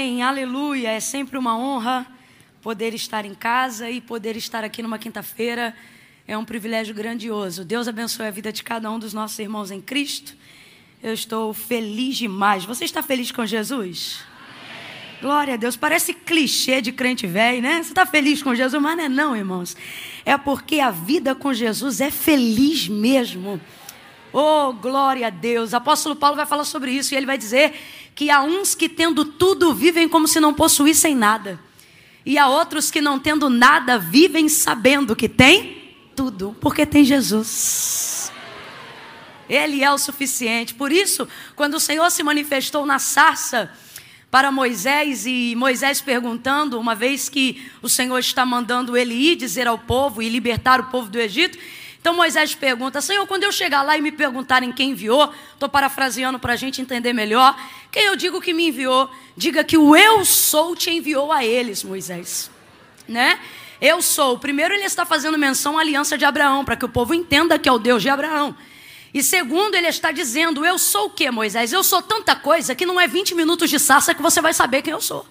Amém, aleluia. É sempre uma honra poder estar em casa e poder estar aqui numa quinta-feira. É um privilégio grandioso. Deus abençoe a vida de cada um dos nossos irmãos em Cristo. Eu estou feliz demais. Você está feliz com Jesus? Glória a Deus. Parece clichê de crente velho, né? Você está feliz com Jesus, mas não é não, irmãos. É porque a vida com Jesus é feliz mesmo. Oh, glória a Deus. Apóstolo Paulo vai falar sobre isso e ele vai dizer que há uns que tendo tudo vivem como se não possuíssem nada. E há outros que não tendo nada vivem sabendo que tem tudo, porque tem Jesus. Ele é o suficiente. Por isso, quando o Senhor se manifestou na sarça para Moisés e Moisés perguntando, uma vez que o Senhor está mandando ele ir dizer ao povo e libertar o povo do Egito, então Moisés pergunta: Senhor, quando eu chegar lá e me perguntarem quem enviou, estou parafraseando para a gente entender melhor, quem eu digo que me enviou, diga que o eu sou te enviou a eles, Moisés. Né? Eu sou. Primeiro, ele está fazendo menção à aliança de Abraão, para que o povo entenda que é o Deus de Abraão. E segundo, ele está dizendo: Eu sou o que, Moisés? Eu sou tanta coisa que não é 20 minutos de sarça que você vai saber quem eu sou.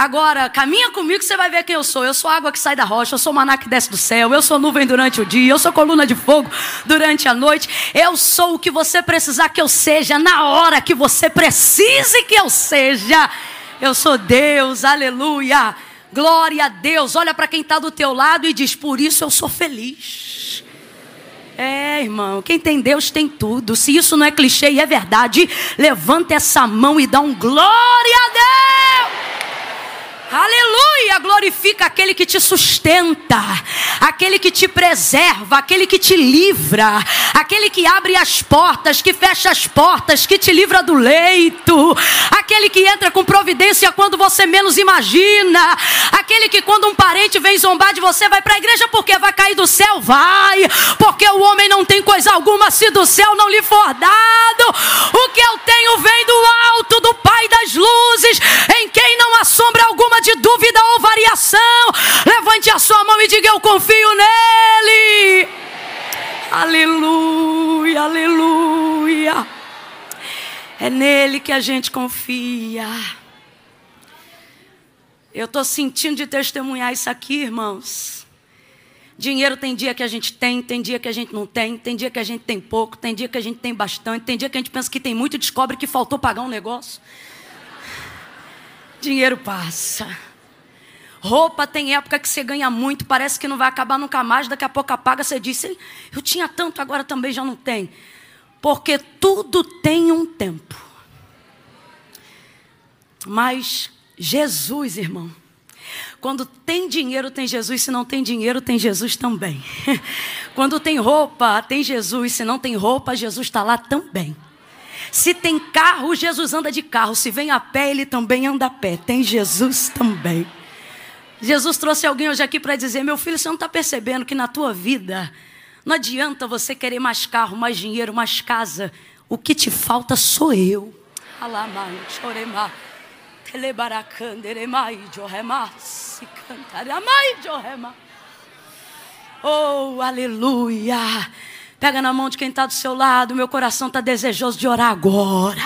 Agora, caminha comigo que você vai ver quem eu sou. Eu sou água que sai da rocha, eu sou maná que desce do céu, eu sou nuvem durante o dia, eu sou coluna de fogo durante a noite. Eu sou o que você precisar que eu seja, na hora que você precise que eu seja. Eu sou Deus, aleluia. Glória a Deus. Olha para quem está do teu lado e diz: Por isso eu sou feliz. É, irmão, quem tem Deus tem tudo. Se isso não é clichê e é verdade, levanta essa mão e dá um glória a Deus. Aleluia! Glorifica aquele que te sustenta, aquele que te preserva, aquele que te livra, aquele que abre as portas, que fecha as portas, que te livra do leito, aquele que entra com providência quando você menos imagina, aquele que quando um parente vem zombar de você vai para a igreja porque vai cair do céu, vai, porque o homem não tem coisa alguma se do céu não lhe for dado. O que eu tenho vem do alto, do Pai das luzes, em quem não há sombra alguma de dúvida ou variação, levante a sua mão e diga: Eu confio nele. Aleluia, aleluia. É nele que a gente confia. Eu estou sentindo de testemunhar isso aqui, irmãos. Dinheiro tem dia que a gente tem, tem dia que a gente não tem, tem dia que a gente tem pouco, tem dia que a gente tem bastante, tem dia que a gente pensa que tem muito e descobre que faltou pagar um negócio. Dinheiro passa. Roupa tem época que você ganha muito, parece que não vai acabar nunca mais, daqui a pouco apaga, você diz, eu tinha tanto, agora também já não tem. Porque tudo tem um tempo. Mas Jesus, irmão, quando tem dinheiro, tem Jesus. Se não tem dinheiro, tem Jesus também. Quando tem roupa, tem Jesus. Se não tem roupa, Jesus está lá também. Se tem carro, Jesus anda de carro. Se vem a pé, ele também anda a pé. Tem Jesus também. Jesus trouxe alguém hoje aqui para dizer: meu filho, você não está percebendo que na tua vida não adianta você querer mais carro, mais dinheiro, mais casa. O que te falta sou eu. Oh, aleluia. Pega na mão de quem está do seu lado. Meu coração está desejoso de orar agora.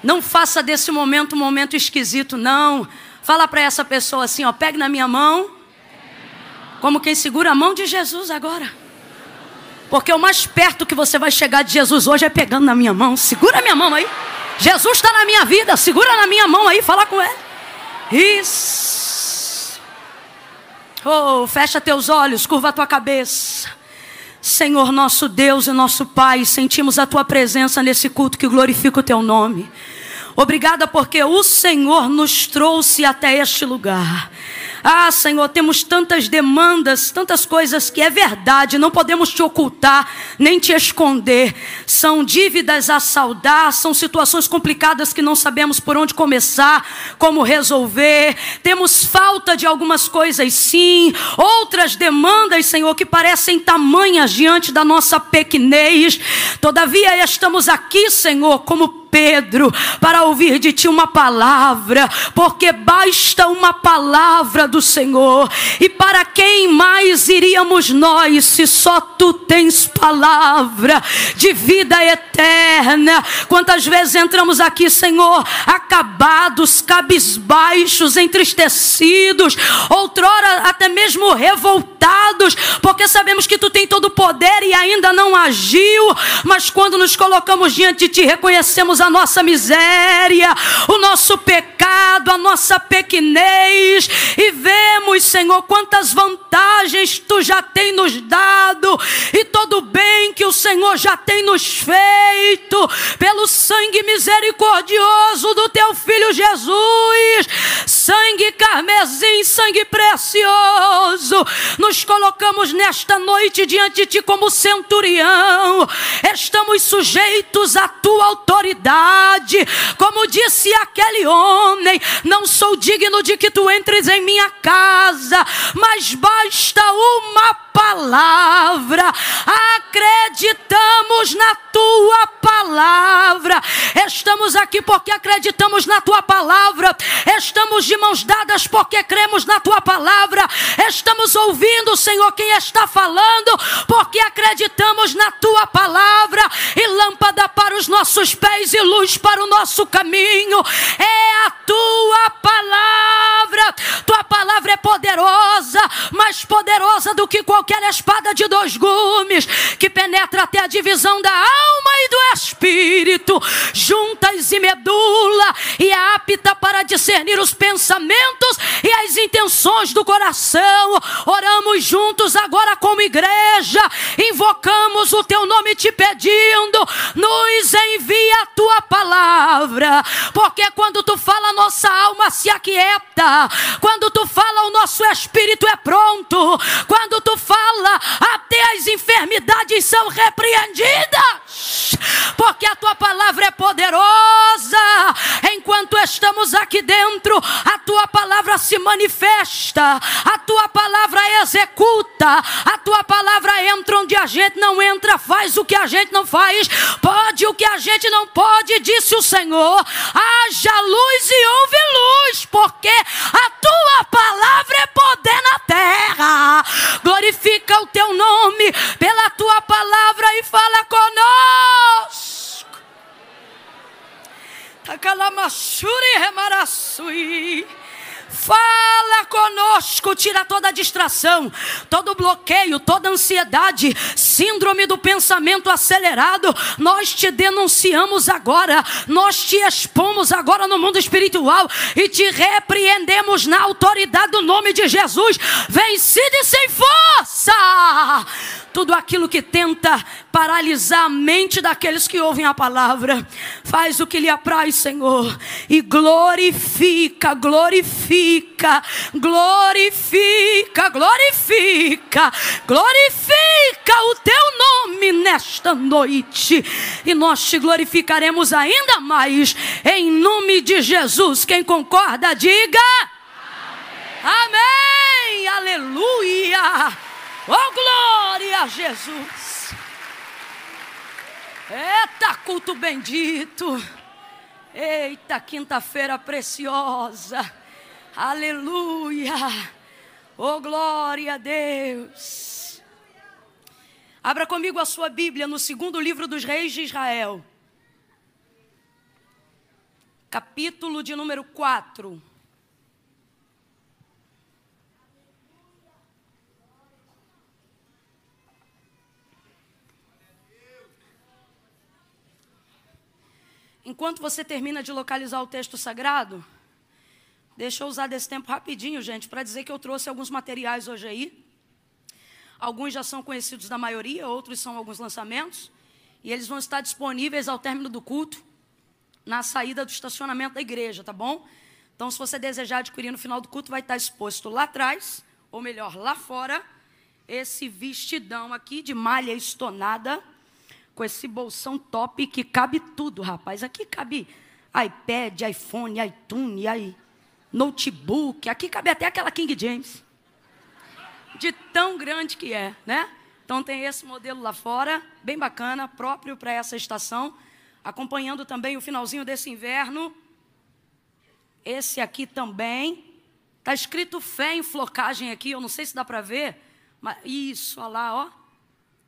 Não faça desse momento um momento esquisito, não. Fala para essa pessoa assim, ó, pegue na minha mão. Como quem segura a mão de Jesus agora. Porque o mais perto que você vai chegar de Jesus hoje é pegando na minha mão. Segura a minha mão aí. Jesus está na minha vida. Segura na minha mão aí, fala com ele. Isso. Oh, fecha teus olhos, curva a tua cabeça. Senhor nosso Deus e nosso Pai, sentimos a tua presença nesse culto que glorifica o teu nome. Obrigada porque o Senhor nos trouxe até este lugar. Ah, Senhor, temos tantas demandas, tantas coisas que é verdade, não podemos te ocultar, nem te esconder. São dívidas a saldar, são situações complicadas que não sabemos por onde começar, como resolver. Temos falta de algumas coisas, sim, outras demandas, Senhor, que parecem tamanhas diante da nossa pequenez. Todavia, estamos aqui, Senhor, como Pedro para ouvir de ti uma palavra, porque basta uma palavra do Senhor. E para quem mais iríamos nós se só tu tens palavra de vida eterna? Quantas vezes entramos aqui, Senhor, acabados, cabisbaixos, entristecidos, outrora até mesmo revoltados, porque sabemos que tu tem todo o poder e ainda não agiu, mas quando nos colocamos diante de ti, reconhecemos a nossa miséria, o nosso pecado, a nossa pequenez e vemos, Senhor, quantas vantagens tu já tem nos dado e todo o bem que o Senhor já tem nos feito pelo sangue misericordioso do teu filho Jesus, sangue carmesim, sangue precioso. Nos colocamos nesta noite diante de ti como centurião. Estamos sujeitos à tua autoridade. Como disse aquele homem, não sou digno de que tu entres em minha casa, mas basta uma palavra. Acreditamos na tua palavra. Estamos aqui porque acreditamos na tua palavra. Estamos de mãos dadas porque cremos na tua palavra. Estamos ouvindo, Senhor, quem está falando, porque acreditamos na tua palavra e lâmpada para os nossos pés e luz para o nosso caminho. É a tua palavra. Tua palavra é poderosa, mais poderosa do que qualquer espada de dois gumes, que penetra até a divisão da alma e do espírito, juntas e medula, e é apta para discernir os pensamentos e as intenções do coração. Oramos juntos agora como igreja, invocamos o teu nome te pedindo, nos envia a tua palavra, porque quando tu fala, nossa alma se aquieta, quando tu fala, o nosso espírito é pronto, quando tu fala, até as enfermidades são repreendidas, porque a tua palavra é poderosa. Enquanto estamos aqui dentro, a tua palavra se manifesta, a tua palavra executa, a tua palavra entra onde a gente não entra, faz o que a gente não faz, pode o que a gente não pode, disse o Senhor. Haja luz e houve luz, porque a tua palavra é poder na terra. Glorifica o teu nome pela tua palavra e fala conosco. Takalamasuri remarassui. Fala conosco, tira toda distração, todo bloqueio, toda ansiedade, síndrome do pensamento acelerado. Nós te denunciamos agora, nós te expomos agora no mundo espiritual e te repreendemos na autoridade do nome de Jesus, vencido e sem força. Tudo aquilo que tenta paralisar a mente daqueles que ouvem a palavra, faz o que lhe apraz, Senhor, e glorifica, glorifica, glorifica, glorifica, glorifica o teu nome nesta noite, e nós te glorificaremos ainda mais, em nome de Jesus. Quem concorda, diga. Amém. Amém. Aleluia. Oh, glória a Jesus! Eita, culto bendito! Eita, quinta-feira preciosa! Aleluia! Oh, glória a Deus! Abra comigo a sua Bíblia no segundo livro dos Reis de Israel, capítulo de número 4. Enquanto você termina de localizar o texto sagrado, deixa eu usar desse tempo rapidinho, gente, para dizer que eu trouxe alguns materiais hoje aí. Alguns já são conhecidos da maioria, outros são alguns lançamentos. E eles vão estar disponíveis ao término do culto, na saída do estacionamento da igreja, tá bom? Então, se você desejar adquirir no final do culto, vai estar exposto lá atrás, ou melhor, lá fora, esse vestidão aqui de malha estonada com esse bolsão top que cabe tudo, rapaz. Aqui cabe iPad, iPhone, iTunes, aí, notebook. Aqui cabe até aquela King James. De tão grande que é, né? Então tem esse modelo lá fora, bem bacana, próprio para essa estação. acompanhando também o finalzinho desse inverno. Esse aqui também. Está escrito fé em flocagem aqui, eu não sei se dá para ver. Mas isso, olha lá, ó.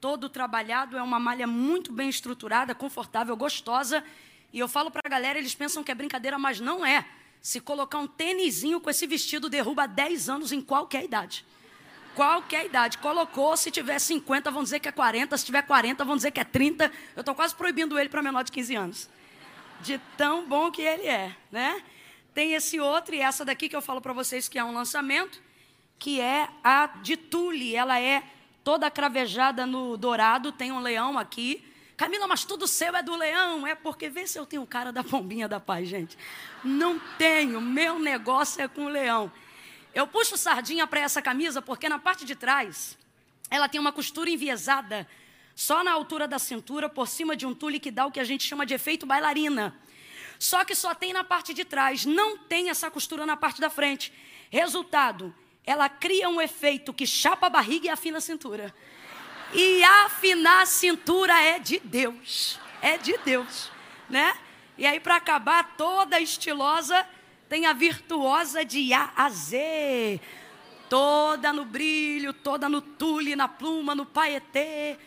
Todo trabalhado, é uma malha muito bem estruturada, confortável, gostosa. E eu falo para a galera, eles pensam que é brincadeira, mas não é. Se colocar um tênisinho com esse vestido, derruba 10 anos em qualquer idade. Qualquer idade. Colocou, se tiver 50, vão dizer que é 40. Se tiver 40, vão dizer que é 30. Eu estou quase proibindo ele para menor de 15 anos. De tão bom que ele é, né? Tem esse outro, e essa daqui que eu falo para vocês que é um lançamento, que é a de Tule. Ela é toda cravejada no dourado, tem um leão aqui. Camila, mas tudo seu é do leão. É porque vê se eu tenho cara da pombinha da paz, gente. Não tenho, meu negócio é com o leão. Eu puxo sardinha para essa camisa porque na parte de trás ela tem uma costura enviesada, só na altura da cintura, por cima de um tule que dá o que a gente chama de efeito bailarina. Só que só tem na parte de trás, não tem essa costura na parte da frente. Resultado, ela cria um efeito que chapa a barriga e afina a cintura. E afinar a cintura é de Deus. É de Deus, né? E aí para acabar toda estilosa, tem a virtuosa de A a Z. Toda no brilho, toda no tule, na pluma, no paetê.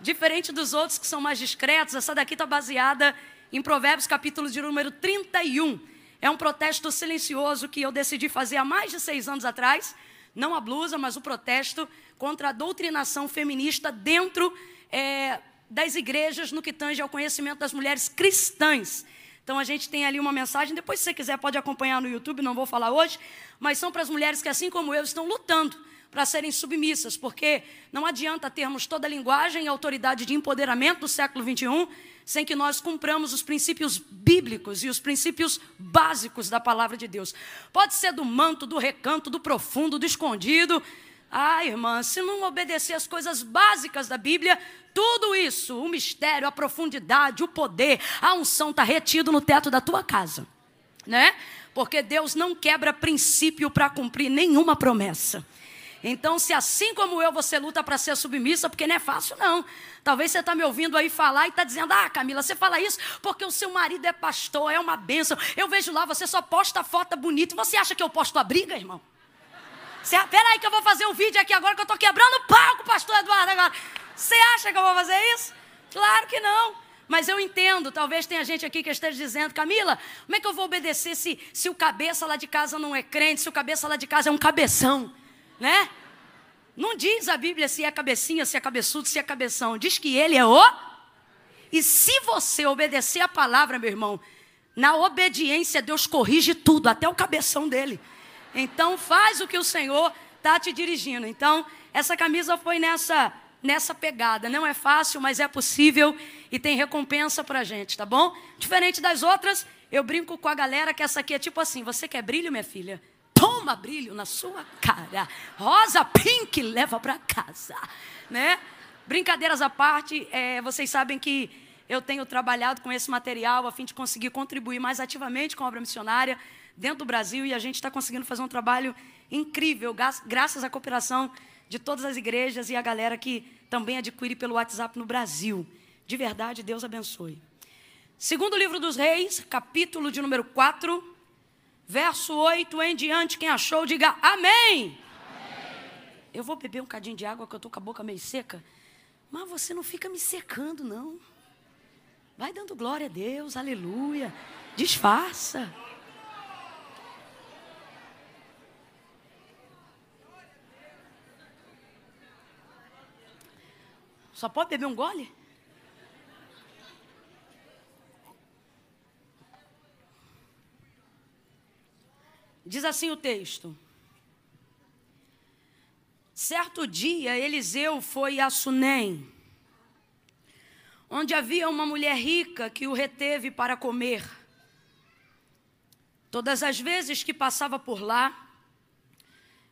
Diferente dos outros que são mais discretos, essa daqui está baseada em Provérbios, capítulo de número 31. É um protesto silencioso que eu decidi fazer há mais de seis anos atrás. Não a blusa, mas o protesto contra a doutrinação feminista dentro é, das igrejas no que tange ao conhecimento das mulheres cristãs. Então a gente tem ali uma mensagem, depois se você quiser pode acompanhar no YouTube, não vou falar hoje, mas são para as mulheres que assim como eu estão lutando para serem submissas, porque não adianta termos toda a linguagem e autoridade de empoderamento do século 21 sem que nós cumpramos os princípios bíblicos e os princípios básicos da palavra de Deus. Pode ser do manto, do recanto, do profundo, do escondido. Ah, irmã, se não obedecer as coisas básicas da Bíblia, tudo isso, o mistério, a profundidade, o poder, a unção está retido no teto da tua casa, né? Porque Deus não quebra princípio para cumprir nenhuma promessa. Então, se assim como eu você luta para ser submissa, porque não é fácil, não. Talvez você está me ouvindo aí falar e está dizendo: Ah, Camila, você fala isso porque o seu marido é pastor, é uma bênção. Eu vejo lá, você só posta foto bonita. Você acha que eu posto a briga, irmão? Você, peraí que eu vou fazer um vídeo aqui agora que eu estou quebrando o palco, pastor Eduardo, agora. Você acha que eu vou fazer isso? Claro que não. Mas eu entendo, talvez tenha gente aqui que esteja dizendo, Camila, como é que eu vou obedecer se, se o cabeça lá de casa não é crente, se o cabeça lá de casa é um cabeção, né? Não diz a Bíblia se é cabecinha, se é cabeçudo, se é cabeção. Diz que ele é o. E se você obedecer a palavra, meu irmão, na obediência Deus corrige tudo, até o cabeção dele. Então faz o que o Senhor está te dirigindo. Então, essa camisa foi nessa nessa pegada. Não é fácil, mas é possível e tem recompensa para a gente, tá bom? Diferente das outras, eu brinco com a galera que essa aqui é tipo assim: você quer brilho, minha filha? Toma brilho na sua cara. Rosa pink leva para casa, né? Brincadeiras à parte, é, vocês sabem que eu tenho trabalhado com esse material a fim de conseguir contribuir mais ativamente com a obra missionária dentro do Brasil e a gente está conseguindo fazer um trabalho incrível, graças à cooperação de todas as igrejas e a galera que também adquire pelo WhatsApp no Brasil. De verdade, Deus abençoe. Segundo livro dos Reis, capítulo de número 4, verso 8 em diante. Quem achou, diga amém. amém. Eu vou beber um cadinho de água que eu estou com a boca meio seca. Mas você não fica me secando, não. Vai dando glória a Deus, aleluia. Disfarça. Só pode beber um gole? Diz assim o texto. Certo dia, Eliseu foi a Sunem, onde havia uma mulher rica que o reteve para comer. Todas as vezes que passava por lá,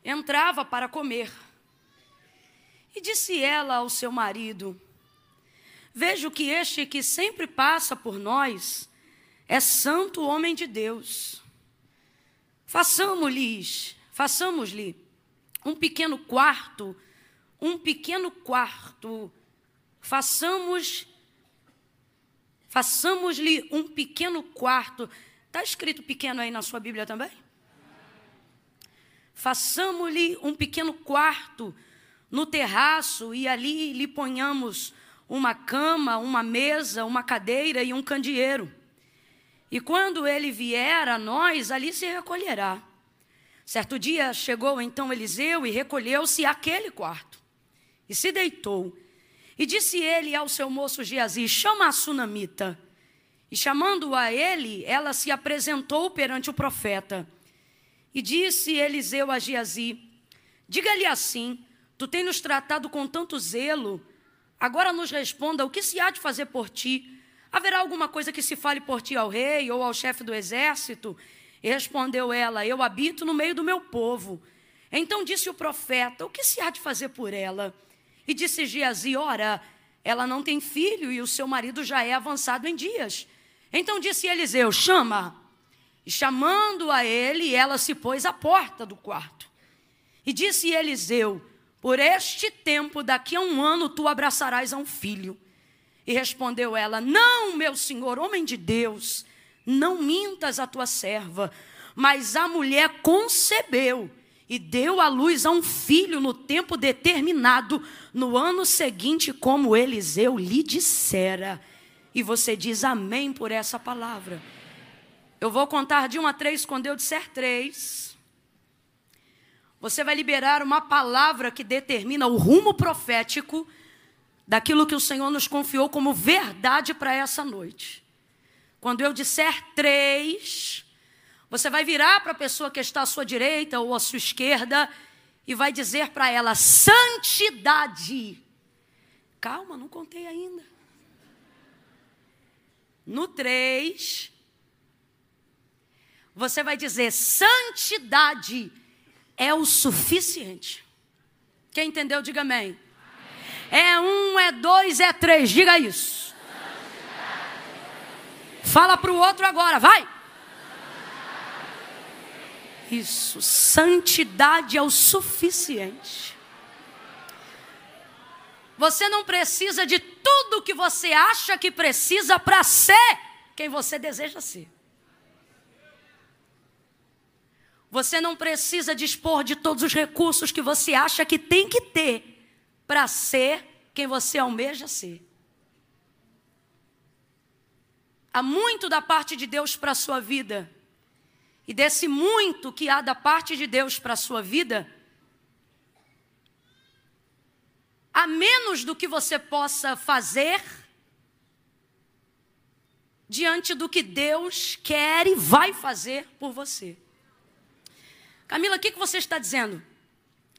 entrava para comer. E disse ela ao seu marido: Vejo que este que sempre passa por nós é santo homem de Deus. Façamos-lhes, façamos-lhe um pequeno quarto, um pequeno quarto. Façamos Façamos-lhe um pequeno quarto. Está escrito pequeno aí na sua Bíblia também? Façamos-lhe um pequeno quarto no terraço e ali lhe ponhamos uma cama, uma mesa, uma cadeira e um candeeiro. E quando ele vier a nós, ali se recolherá. Certo dia chegou então Eliseu e recolheu-se àquele quarto e se deitou. E disse ele ao seu moço Geazi: Chama a sunamita. E chamando-a a ele, ela se apresentou perante o profeta. E disse Eliseu a Geazi: Diga-lhe assim: Tu tens nos tratado com tanto zelo, agora nos responda o que se há de fazer por ti. Haverá alguma coisa que se fale por ti ao rei ou ao chefe do exército? Respondeu ela: Eu habito no meio do meu povo. Então disse o profeta: O que se há de fazer por ela? E disse Geazi: Ora, ela não tem filho e o seu marido já é avançado em dias. Então disse Eliseu: Chama. E chamando a ele, ela se pôs à porta do quarto. E disse Eliseu: Por este tempo, daqui a um ano, tu abraçarás a um filho. E respondeu ela: Não, meu senhor, homem de Deus, não mintas a tua serva. Mas a mulher concebeu e deu à luz a um filho no tempo determinado, no ano seguinte, como Eliseu lhe dissera. E você diz amém por essa palavra. Eu vou contar de um a três, quando eu disser três. Você vai liberar uma palavra que determina o rumo profético daquilo que o Senhor nos confiou como verdade para essa noite. Quando eu disser três, você vai virar para a pessoa que está à sua direita ou à sua esquerda e vai dizer para ela: santidade. Calma, não contei ainda. No três, você vai dizer: santidade é o suficiente. Quem entendeu, diga amém. É um, é dois, é três, diga isso. Fala para o outro agora, vai. Isso, santidade é o suficiente. Você não precisa de tudo que você acha que precisa para ser quem você deseja ser. Você não precisa dispor de todos os recursos que você acha que tem que ter para ser quem você almeja ser. Há muito da parte de Deus para a sua vida. E desse muito que há da parte de Deus para a sua vida, há menos do que você possa fazer diante do que Deus quer e vai fazer por você. Camila, o que, que você está dizendo?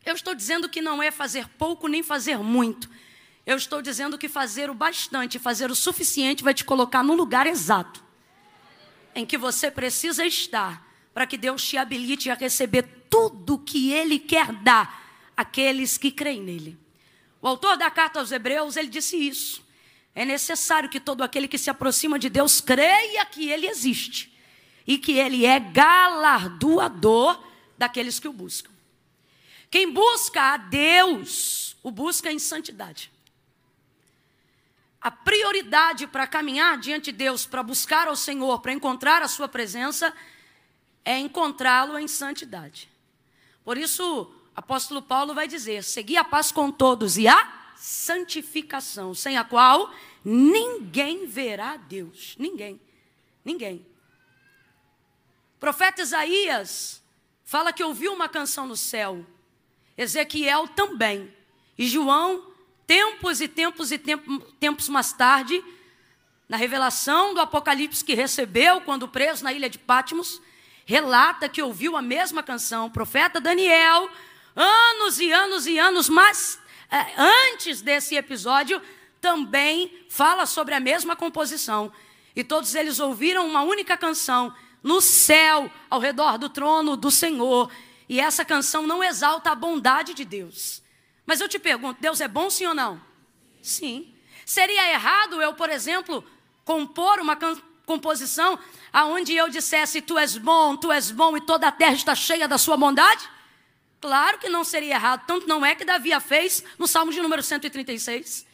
Eu estou dizendo que não é fazer pouco nem fazer muito. Eu estou dizendo que fazer o bastante, fazer o suficiente vai te colocar no lugar exato em que você precisa estar para que Deus te habilite a receber tudo que Ele quer dar àqueles que creem nele. O autor da carta aos Hebreus, ele disse isso. É necessário que todo aquele que se aproxima de Deus creia que Ele existe e que Ele é galardoador daqueles que o buscam. Quem busca a Deus, o busca em santidade. A prioridade para caminhar diante de Deus, para buscar ao Senhor, para encontrar a Sua presença, é encontrá-lo em santidade. Por isso, apóstolo Paulo vai dizer: segui a paz com todos e a santificação, sem a qual ninguém verá Deus. Ninguém. Ninguém. O profeta Isaías fala que ouviu uma canção no céu. Ezequiel também. E João, tempos e tempos e tempos mais tarde, na revelação do Apocalipse que recebeu quando preso na ilha de Patmos, relata que ouviu a mesma canção. O profeta Daniel, anos e anos e anos, mas é, antes desse episódio, também fala sobre a mesma composição. E todos eles ouviram uma única canção no céu, ao redor do trono do Senhor. E essa canção não exalta a bondade de Deus. Mas eu te pergunto: Deus é bom sim ou não? Sim. Seria errado eu, por exemplo, compor uma composição aonde eu dissesse: Tu és bom, tu és bom e toda a terra está cheia da sua bondade? Claro que não seria errado, tanto não é que Davi a fez no Salmo de número 136.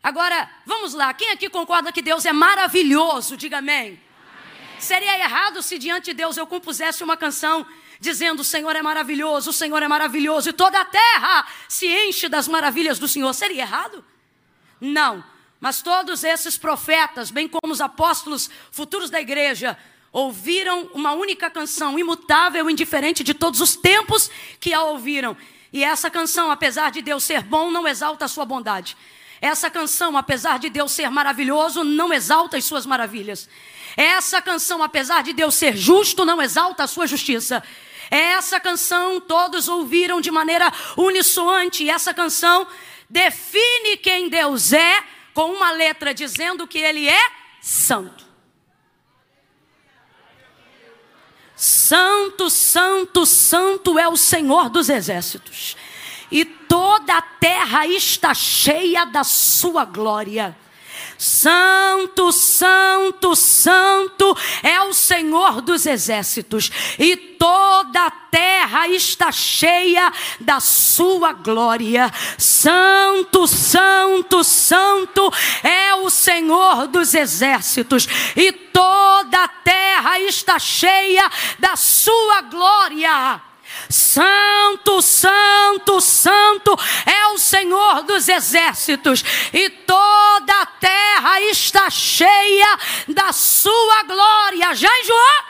Agora, vamos lá. Quem aqui concorda que Deus é maravilhoso? Diga amém. amém. Seria errado se diante de Deus eu compusesse uma canção dizendo: O Senhor é maravilhoso, o Senhor é maravilhoso, e toda a terra se enche das maravilhas do Senhor. Seria errado? Não. Mas todos esses profetas, bem como os apóstolos futuros da igreja, ouviram uma única canção, imutável, indiferente de todos os tempos que a ouviram. E essa canção, apesar de Deus ser bom, não exalta a sua bondade. Essa canção, apesar de Deus ser maravilhoso, não exalta as suas maravilhas. Essa canção, apesar de Deus ser justo, não exalta a sua justiça. Essa canção todos ouviram de maneira unissoante. Essa canção define quem Deus é com uma letra dizendo que ele é santo. Santo, santo, santo é o Senhor dos exércitos, e toda a terra está cheia da sua glória. Santo, santo, santo é o Senhor dos exércitos, e toda a terra está cheia da sua glória. Santo, santo, santo é o Senhor dos exércitos, e toda a terra está cheia da sua glória. Santo, Santo, Santo é o Senhor dos exércitos, e toda a terra está cheia da sua glória. Já enjoou?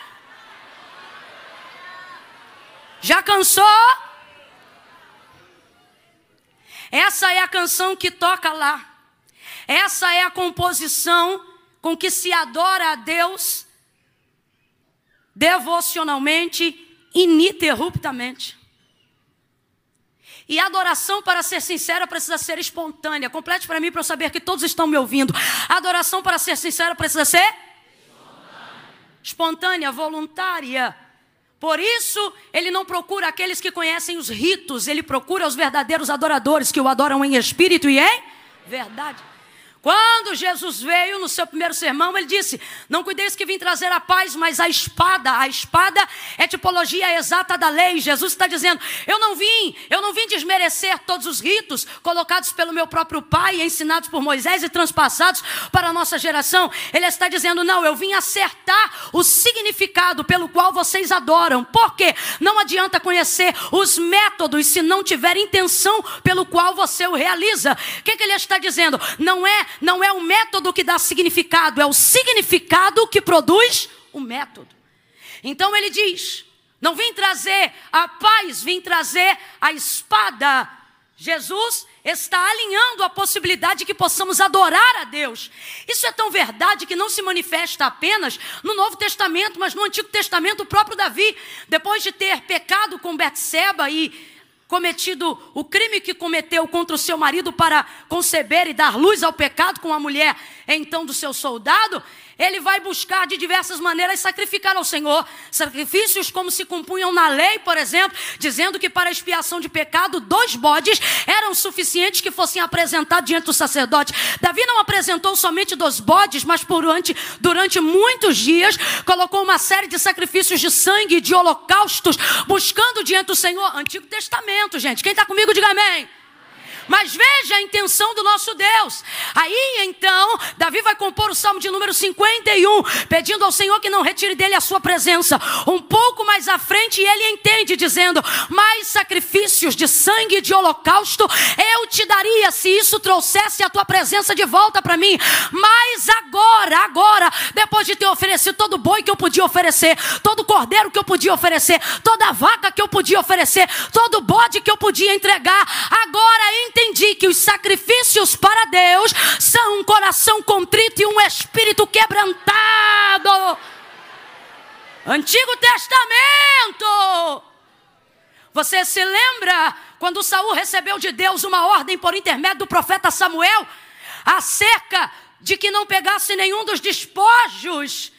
Já cansou? Essa é a canção que toca lá. Essa é a composição com que se adora a Deus devocionalmente ininterruptamente. E a adoração, para ser sincera, precisa ser espontânea. Complete para mim para eu saber que todos estão me ouvindo. A adoração, para ser sincera, precisa ser espontânea, espontânea voluntária. Por isso, ele não procura aqueles que conhecem os ritos, ele procura os verdadeiros adoradores que o adoram em espírito e em verdade. Quando Jesus veio no seu primeiro sermão, ele disse: Não cuideis que vim trazer a paz, mas a espada. A espada é tipologia exata da lei. Jesus está dizendo: Eu não vim, eu não vim desmerecer todos os ritos colocados pelo meu próprio Pai, ensinados por Moisés e transpassados para a nossa geração. Ele está dizendo: Não, eu vim acertar o significado pelo qual vocês adoram. Por quê? Não adianta conhecer os métodos se não tiver intenção pelo qual você o realiza. O que, que ele está dizendo? Não é não é o método que dá significado, é o significado que produz o método. Então ele diz: Não vim trazer a paz, vim trazer a espada. Jesus está alinhando a possibilidade de que possamos adorar a Deus. Isso é tão verdade que não se manifesta apenas no Novo Testamento, mas no Antigo Testamento, o próprio Davi, depois de ter pecado com Betseba e cometido o crime que cometeu contra o seu marido para conceber e dar luz ao pecado com a mulher, então do seu soldado, ele vai buscar de diversas maneiras sacrificar ao Senhor. Sacrifícios como se compunham na lei, por exemplo, dizendo que para expiação de pecado, dois bodes eram suficientes que fossem apresentados diante do sacerdote. Davi não apresentou somente dois bodes, mas durante, durante muitos dias colocou uma série de sacrifícios de sangue, de holocaustos, buscando diante do Senhor. Antigo Testamento, gente. Quem está comigo, diga amém. Mas veja a intenção do nosso Deus. Aí então, Davi vai compor o salmo de número 51, pedindo ao Senhor que não retire dele a sua presença. Um pouco mais à frente, ele entende, dizendo: Mais sacrifícios de sangue e de holocausto eu te daria se isso trouxesse a tua presença de volta para mim. Mas agora, agora, depois de ter oferecido todo o boi que eu podia oferecer, todo cordeiro que eu podia oferecer, toda vaca que eu podia oferecer, todo bode que eu podia entregar, agora entende entendi que os sacrifícios para Deus são um coração contrito e um espírito quebrantado. Antigo Testamento. Você se lembra quando Saul recebeu de Deus uma ordem por intermédio do profeta Samuel acerca de que não pegasse nenhum dos despojos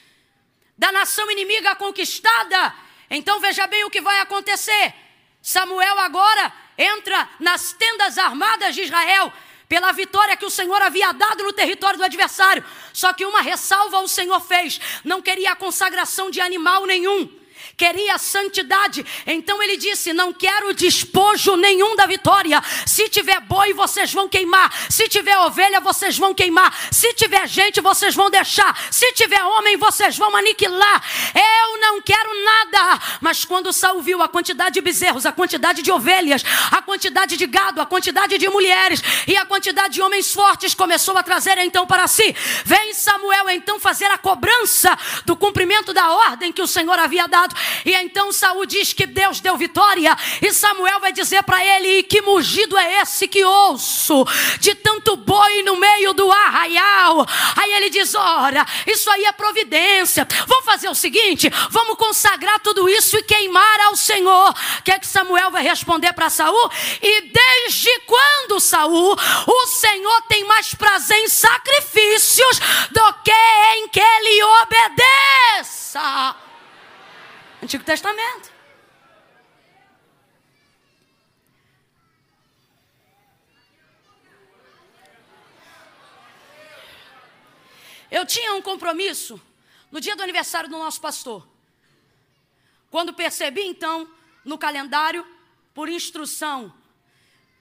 da nação inimiga conquistada? Então veja bem o que vai acontecer. Samuel agora entra nas tendas armadas de Israel pela vitória que o Senhor havia dado no território do adversário. Só que uma ressalva o Senhor fez: não queria a consagração de animal nenhum. Queria santidade. Então ele disse: Não quero despojo nenhum da vitória. Se tiver boi, vocês vão queimar. Se tiver ovelha, vocês vão queimar. Se tiver gente, vocês vão deixar. Se tiver homem, vocês vão aniquilar. Eu não quero nada. Mas quando Saul viu a quantidade de bezerros, a quantidade de ovelhas, a quantidade de gado, a quantidade de mulheres e a quantidade de homens fortes, começou a trazer então para si. Vem Samuel então fazer a cobrança do cumprimento da ordem que o Senhor havia dado. E então Saul diz que Deus deu vitória. E Samuel vai dizer para ele: Que mugido é esse que ouço? De tanto boi no meio do arraial. Aí ele diz: Ora, isso aí é providência. Vamos fazer o seguinte: vamos consagrar tudo isso e queimar ao Senhor. O que é que Samuel vai responder para Saul? E desde quando, Saul, o Senhor tem mais prazer em sacrifícios do que em que ele obedeça? Antigo Testamento. Eu tinha um compromisso no dia do aniversário do nosso pastor. Quando percebi, então, no calendário, por instrução,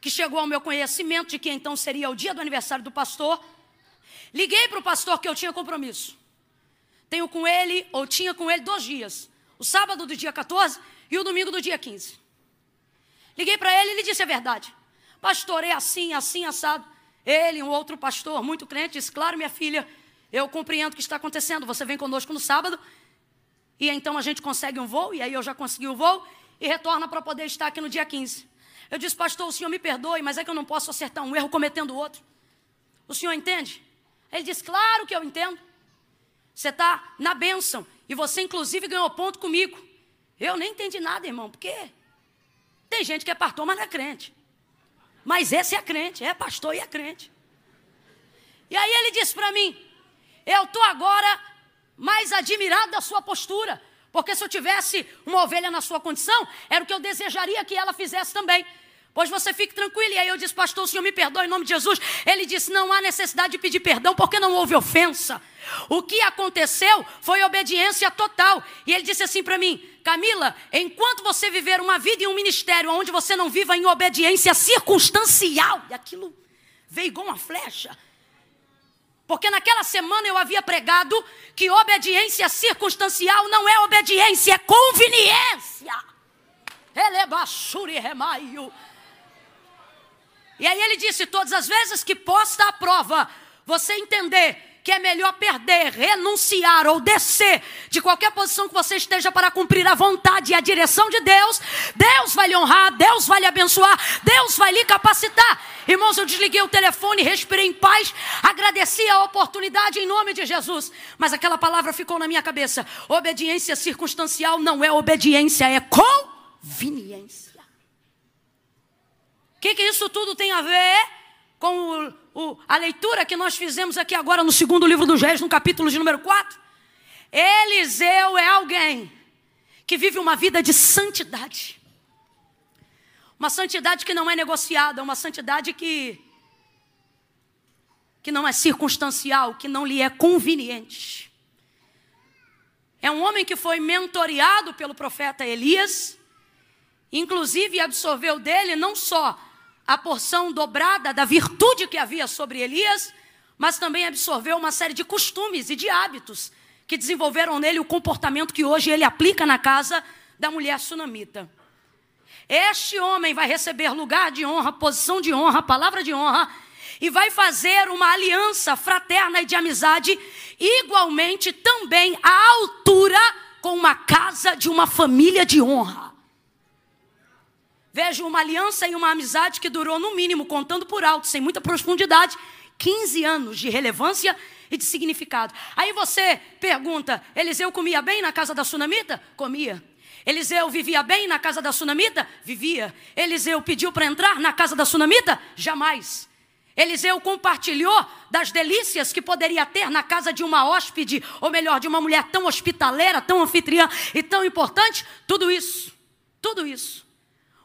que chegou ao meu conhecimento de que então seria o dia do aniversário do pastor, liguei para o pastor que eu tinha compromisso. Tenho com ele, ou tinha com ele, dois dias o sábado do dia 14 e o domingo do dia 15. Liguei para ele e ele disse a verdade. Pastor, é assim, assim, assado. Ele, um outro pastor, muito crente, disse: Claro, minha filha, eu compreendo o que está acontecendo. Você vem conosco no sábado e então a gente consegue um voo, e aí eu já consegui o voo e retorna para poder estar aqui no dia 15. Eu disse, pastor, o senhor me perdoe, mas é que eu não posso acertar um erro cometendo outro. O senhor entende? Ele disse, claro que eu entendo. Você está na bênção. E você, inclusive, ganhou ponto comigo. Eu nem entendi nada, irmão, porque tem gente que é pastor, mas não é crente. Mas esse é crente, é pastor e é crente. E aí ele disse para mim: Eu estou agora mais admirado da sua postura. Porque se eu tivesse uma ovelha na sua condição, era o que eu desejaria que ela fizesse também. Pois você fique tranquilo. E aí eu disse, pastor, o senhor me perdoe em nome de Jesus. Ele disse: não há necessidade de pedir perdão, porque não houve ofensa. O que aconteceu foi obediência total. E ele disse assim para mim: Camila, enquanto você viver uma vida e um ministério onde você não viva em obediência circunstancial, e aquilo veio igual uma flecha. Porque naquela semana eu havia pregado que obediência circunstancial não é obediência, é conveniência. Ele é remaio. E aí ele disse: todas as vezes que posta a prova, você entender que é melhor perder, renunciar ou descer de qualquer posição que você esteja para cumprir a vontade e a direção de Deus, Deus vai lhe honrar, Deus vai lhe abençoar, Deus vai lhe capacitar. Irmãos, eu desliguei o telefone, respirei em paz, agradeci a oportunidade em nome de Jesus. Mas aquela palavra ficou na minha cabeça: obediência circunstancial não é obediência, é conveniência. O que, que isso tudo tem a ver com o, o, a leitura que nós fizemos aqui agora no segundo livro dos Reis, no capítulo de número 4? Eliseu é alguém que vive uma vida de santidade. Uma santidade que não é negociada, uma santidade que que não é circunstancial, que não lhe é conveniente. É um homem que foi mentoreado pelo profeta Elias, inclusive absorveu dele não só a porção dobrada da virtude que havia sobre Elias, mas também absorveu uma série de costumes e de hábitos que desenvolveram nele o comportamento que hoje ele aplica na casa da mulher sunamita. Este homem vai receber lugar de honra, posição de honra, palavra de honra, e vai fazer uma aliança fraterna e de amizade, igualmente também à altura com uma casa de uma família de honra. Vejo uma aliança e uma amizade que durou, no mínimo, contando por alto, sem muita profundidade, 15 anos de relevância e de significado. Aí você pergunta: Eliseu comia bem na casa da sunamita? Comia. Eliseu vivia bem na casa da sunamita? Vivia. Eliseu pediu para entrar na casa da sunamita? Jamais. Eliseu compartilhou das delícias que poderia ter na casa de uma hóspede, ou melhor, de uma mulher tão hospitaleira, tão anfitriã e tão importante? Tudo isso. Tudo isso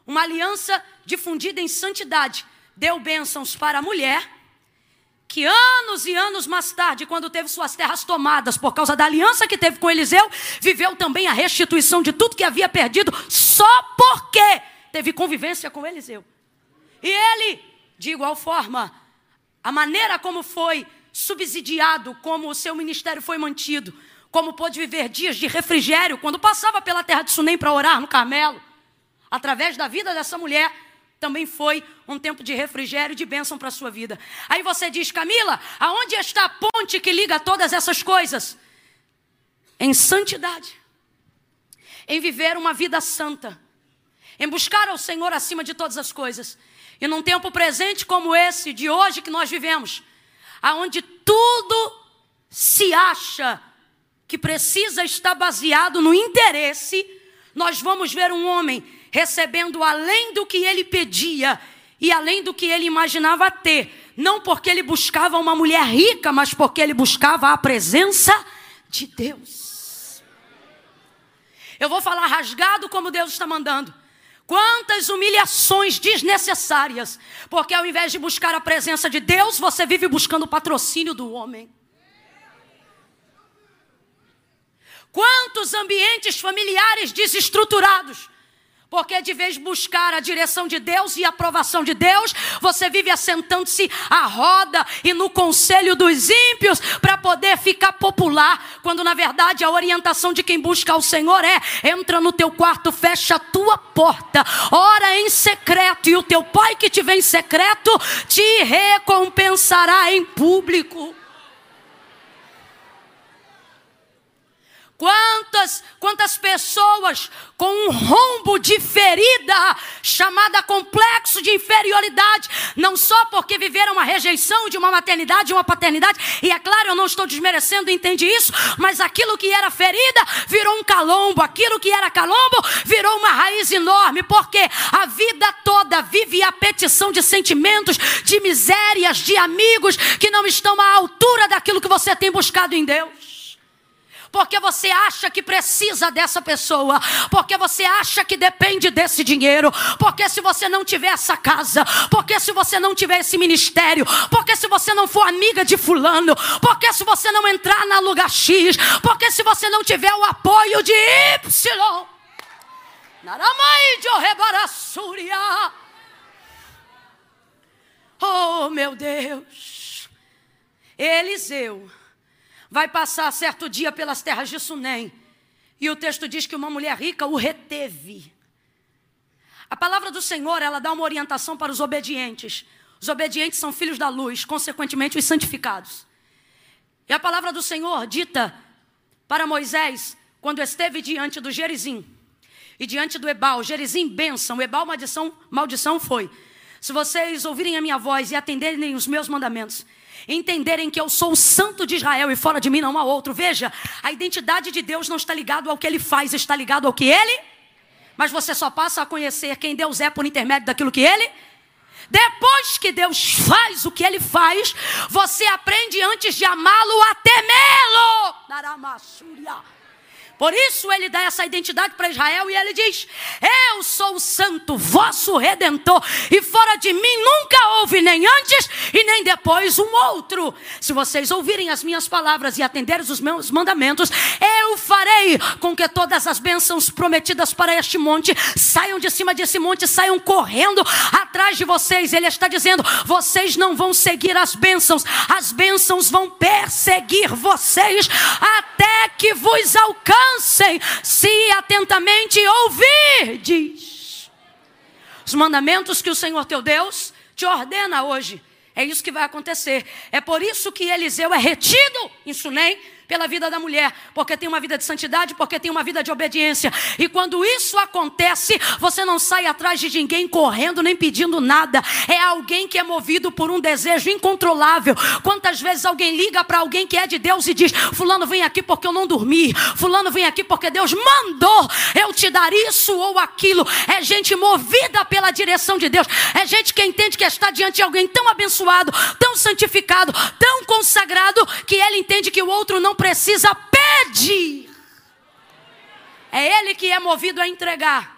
uma aliança difundida em santidade, deu bênçãos para a mulher, que anos e anos mais tarde, quando teve suas terras tomadas por causa da aliança que teve com Eliseu, viveu também a restituição de tudo que havia perdido, só porque teve convivência com Eliseu. E ele, de igual forma, a maneira como foi subsidiado, como o seu ministério foi mantido, como pôde viver dias de refrigério quando passava pela terra de Sunem para orar no Carmelo, através da vida dessa mulher, também foi um tempo de refrigério e de bênção para a sua vida. Aí você diz, Camila, aonde está a ponte que liga todas essas coisas? Em santidade, em viver uma vida santa, em buscar ao Senhor acima de todas as coisas. E num tempo presente como esse de hoje que nós vivemos, aonde tudo se acha que precisa estar baseado no interesse, nós vamos ver um homem recebendo além do que ele pedia e além do que ele imaginava ter. Não porque ele buscava uma mulher rica, mas porque ele buscava a presença de Deus. Eu vou falar rasgado como Deus está mandando. Quantas humilhações desnecessárias, porque ao invés de buscar a presença de Deus, você vive buscando o patrocínio do homem. Quantos ambientes familiares desestruturados, porque de vez buscar a direção de Deus e a aprovação de Deus, você vive assentando-se à roda e no conselho dos ímpios para poder ficar popular, quando na verdade a orientação de quem busca o Senhor é: entra no teu quarto, fecha a tua porta, ora em secreto, e o teu pai que te vê em secreto te recompensará em público. Quantas, quantas pessoas com um rombo de ferida, chamada complexo de inferioridade, não só porque viveram a rejeição de uma maternidade, de uma paternidade, e é claro, eu não estou desmerecendo, entende isso, mas aquilo que era ferida virou um calombo, aquilo que era calombo virou uma raiz enorme, porque a vida toda vive a petição de sentimentos, de misérias, de amigos que não estão à altura daquilo que você tem buscado em Deus porque você acha que precisa dessa pessoa, porque você acha que depende desse dinheiro, porque se você não tiver essa casa, porque se você não tiver esse ministério, porque se você não for amiga de fulano, porque se você não entrar na lugar X, porque se você não tiver o apoio de Y. Oh, meu Deus. Eliseu vai passar certo dia pelas terras de Sunem. E o texto diz que uma mulher rica o reteve. A palavra do Senhor, ela dá uma orientação para os obedientes. Os obedientes são filhos da luz, consequentemente os santificados. E a palavra do Senhor dita para Moisés, quando esteve diante do Gerizim e diante do Ebal, Gerizim bênção, Ebal maldição, maldição foi. Se vocês ouvirem a minha voz e atenderem os meus mandamentos, entenderem que eu sou o santo de Israel e fora de mim não há outro. Veja, a identidade de Deus não está ligado ao que ele faz, está ligado ao que ele. Mas você só passa a conhecer quem Deus é por intermédio daquilo que ele depois que Deus faz o que ele faz, você aprende antes de amá-lo a temê-lo. Por isso ele dá essa identidade para Israel e ele diz: Eu sou o santo, vosso redentor, e fora de mim nunca houve nem antes e nem depois um outro. Se vocês ouvirem as minhas palavras e atenderem os meus mandamentos, eu farei com que todas as bênçãos prometidas para este monte saiam de cima desse monte, saiam correndo atrás de vocês. Ele está dizendo: Vocês não vão seguir as bênçãos, as bênçãos vão perseguir vocês até que vos alcancem alcancem, se atentamente ouvirdes. Os mandamentos que o Senhor teu Deus te ordena hoje. É isso que vai acontecer. É por isso que Eliseu é retido em Sunem pela vida da mulher, porque tem uma vida de santidade, porque tem uma vida de obediência. E quando isso acontece, você não sai atrás de ninguém correndo nem pedindo nada. É alguém que é movido por um desejo incontrolável. Quantas vezes alguém liga para alguém que é de Deus e diz: Fulano vem aqui porque eu não dormi. Fulano vem aqui porque Deus mandou eu te dar isso ou aquilo. É gente movida pela direção de Deus. É gente que entende que está diante de alguém tão abençoado, tão santificado, tão consagrado, que ele entende que o outro não precisa pedir. É Ele que é movido a entregar.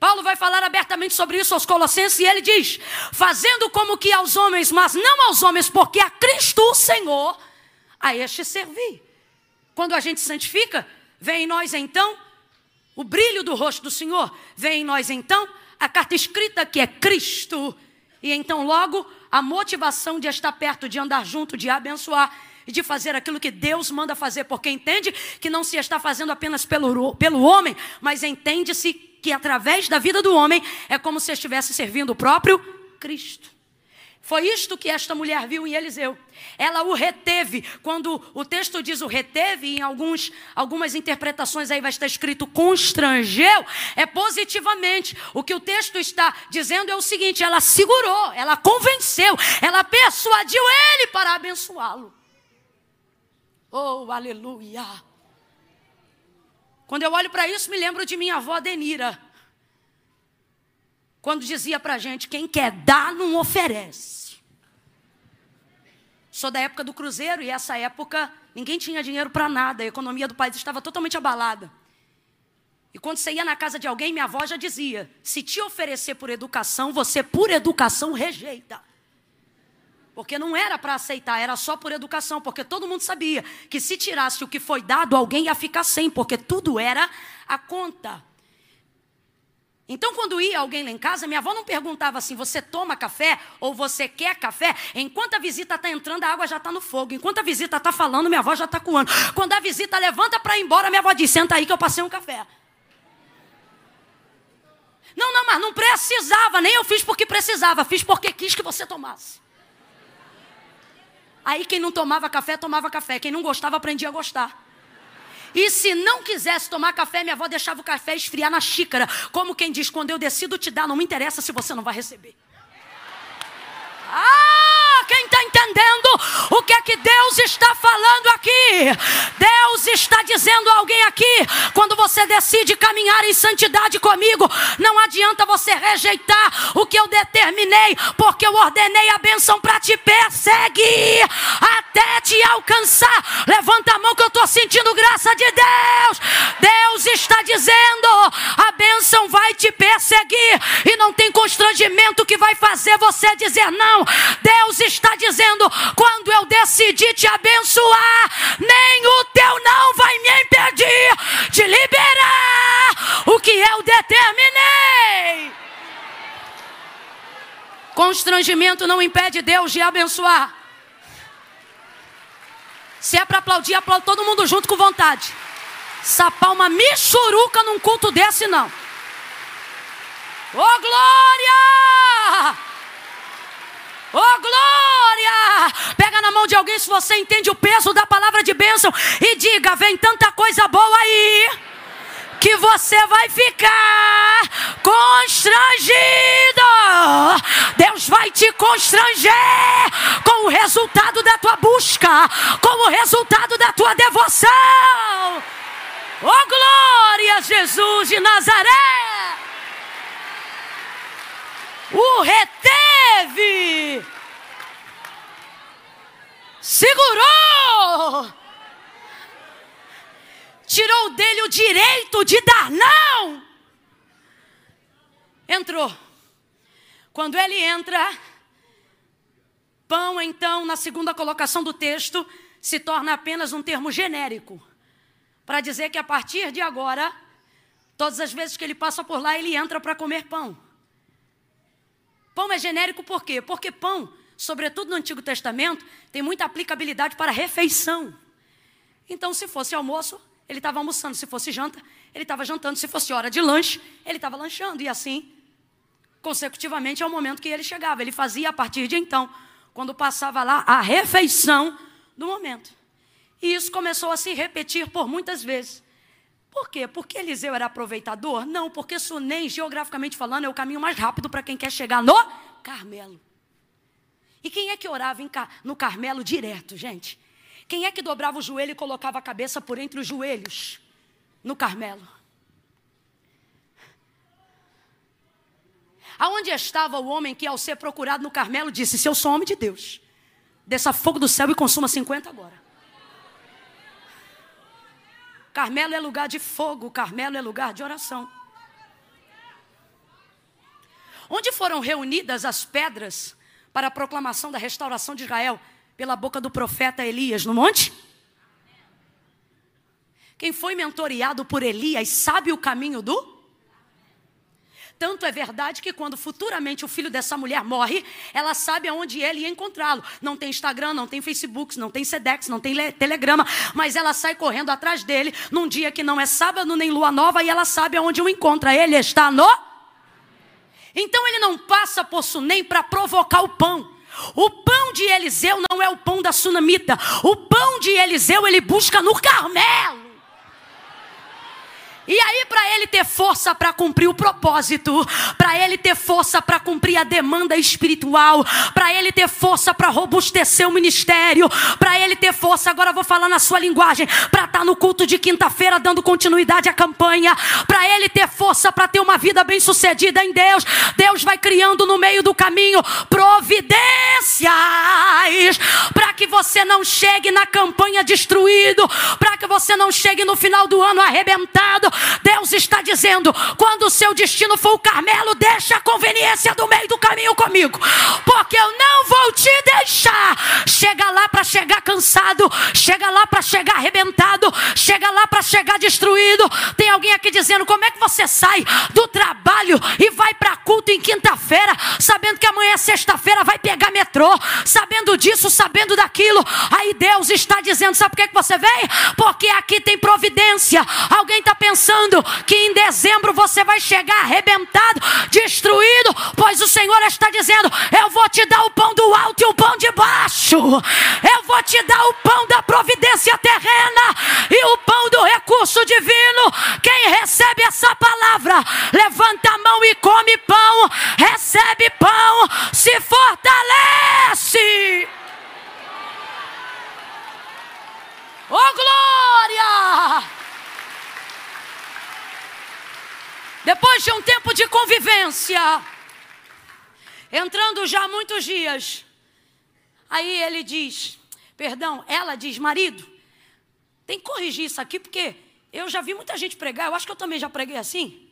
Paulo vai falar abertamente sobre isso aos Colossenses e ele diz: fazendo como que aos homens, mas não aos homens, porque a Cristo o Senhor, a este servir. Quando a gente santifica, vem em nós então o brilho do rosto do Senhor, vem em nós então a carta escrita que é Cristo, e então logo a motivação de estar perto, de andar junto, de abençoar e de fazer aquilo que Deus manda fazer, porque entende que não se está fazendo apenas pelo, pelo homem, mas entende-se que através da vida do homem é como se estivesse servindo o próprio Cristo. Foi isto que esta mulher viu em Eliseu. Ela o reteve. Quando o texto diz o reteve, em alguns, algumas interpretações aí vai estar escrito constrangeu, é positivamente. O que o texto está dizendo é o seguinte: ela segurou, ela convenceu, ela persuadiu ele para abençoá-lo. Oh, aleluia! Quando eu olho para isso, me lembro de minha avó Denira. Quando dizia para a gente: quem quer dar, não oferece. Sou da época do Cruzeiro e essa época ninguém tinha dinheiro para nada, a economia do país estava totalmente abalada. E quando você ia na casa de alguém, minha avó já dizia: se te oferecer por educação, você por educação rejeita. Porque não era para aceitar, era só por educação, porque todo mundo sabia que se tirasse o que foi dado, alguém ia ficar sem, porque tudo era a conta. Então, quando ia alguém lá em casa, minha avó não perguntava assim: você toma café ou você quer café? Enquanto a visita está entrando, a água já está no fogo. Enquanto a visita está falando, minha avó já está coando. Quando a visita levanta para ir embora, minha avó diz: senta aí que eu passei um café. Não, não, mas não precisava, nem eu fiz porque precisava, fiz porque quis que você tomasse. Aí quem não tomava café, tomava café. Quem não gostava, aprendia a gostar. E se não quisesse tomar café, minha avó deixava o café esfriar na xícara. Como quem diz: quando eu decido te dar, não me interessa se você não vai receber. Ah, quem está entendendo o que é que Deus está falando aqui? Deus está dizendo a alguém aqui: quando você decide caminhar em santidade comigo, não adianta você rejeitar o que eu determinei, porque eu ordenei a bênção para te perseguir até te alcançar. Levanta a mão que eu estou sentindo graça de Deus. Deus está dizendo: a bênção vai te perseguir e não tem constrangimento que vai fazer você dizer não. Deus está dizendo: quando eu decidi te abençoar, nem o teu não vai me impedir de liberar o que eu determinei. Constrangimento não impede Deus de abençoar. Se é para aplaudir, aplaude todo mundo junto com vontade. Sapar uma michuruca num culto desse, não. Ô oh, glória! Oh glória! Pega na mão de alguém se você entende o peso da palavra de bênção e diga: vem tanta coisa boa aí que você vai ficar constrangido. Deus vai te constranger com o resultado da tua busca, com o resultado da tua devoção. Oh glória, Jesus de Nazaré! O reteve, segurou, tirou dele o direito de dar não. Entrou. Quando ele entra, pão, então, na segunda colocação do texto, se torna apenas um termo genérico para dizer que a partir de agora, todas as vezes que ele passa por lá, ele entra para comer pão. Pão é genérico por quê? Porque pão, sobretudo no Antigo Testamento, tem muita aplicabilidade para refeição. Então, se fosse almoço, ele estava almoçando. Se fosse janta, ele estava jantando. Se fosse hora de lanche, ele estava lanchando. E assim, consecutivamente, ao momento que ele chegava. Ele fazia a partir de então, quando passava lá, a refeição do momento. E isso começou a se repetir por muitas vezes. Por quê? Porque Eliseu era aproveitador? Não, porque Sunem, geograficamente falando, é o caminho mais rápido para quem quer chegar no Carmelo. E quem é que orava no Carmelo direto, gente? Quem é que dobrava o joelho e colocava a cabeça por entre os joelhos no Carmelo? Aonde estava o homem que, ao ser procurado no Carmelo, disse: Se eu sou homem de Deus, desça fogo do céu e consuma 50 agora. Carmelo é lugar de fogo, Carmelo é lugar de oração. Onde foram reunidas as pedras para a proclamação da restauração de Israel pela boca do profeta Elias no monte? Quem foi mentoreado por Elias sabe o caminho do tanto é verdade que quando futuramente o filho dessa mulher morre, ela sabe aonde ele ia encontrá-lo. Não tem Instagram, não tem Facebook, não tem Sedex, não tem Telegrama, mas ela sai correndo atrás dele num dia que não é sábado nem lua nova e ela sabe aonde o encontra. Ele está no. Então ele não passa por Sunem para provocar o pão. O pão de Eliseu não é o pão da sunamita. O pão de Eliseu ele busca no Carmelo. E aí, para ele ter força para cumprir o propósito, para ele ter força para cumprir a demanda espiritual, para ele ter força para robustecer o ministério, para ele ter força, agora vou falar na sua linguagem, para estar tá no culto de quinta-feira dando continuidade à campanha, para ele ter força para ter uma vida bem-sucedida em Deus, Deus vai criando no meio do caminho providências para que você não chegue na campanha destruído, para que você não chegue no final do ano arrebentado, Deus está dizendo: quando o seu destino for o Carmelo, deixa a conveniência do meio do caminho comigo, porque eu não vou te deixar. Chega lá para chegar cansado, chega lá para chegar arrebentado, chega lá para chegar destruído. Tem alguém aqui dizendo: como é que você sai do trabalho e vai para culto em quinta-feira, sabendo que amanhã é sexta-feira vai pegar metrô, sabendo disso, sabendo daquilo. Aí Deus está dizendo: sabe por que você vem? Porque aqui tem providência. Alguém está pensando pensando que em dezembro você vai chegar arrebentado, destruído, pois o Senhor está dizendo: Eu vou te dar o pão do alto e o pão de baixo, eu vou te dar o pão da providência terrena e o pão do recurso divino. Quem recebe essa palavra, levanta a mão e come pão, recebe pão, se fortalece. Oh glória! Depois de um tempo de convivência, entrando já muitos dias, aí ele diz, perdão, ela diz, marido, tem que corrigir isso aqui, porque eu já vi muita gente pregar, eu acho que eu também já preguei assim.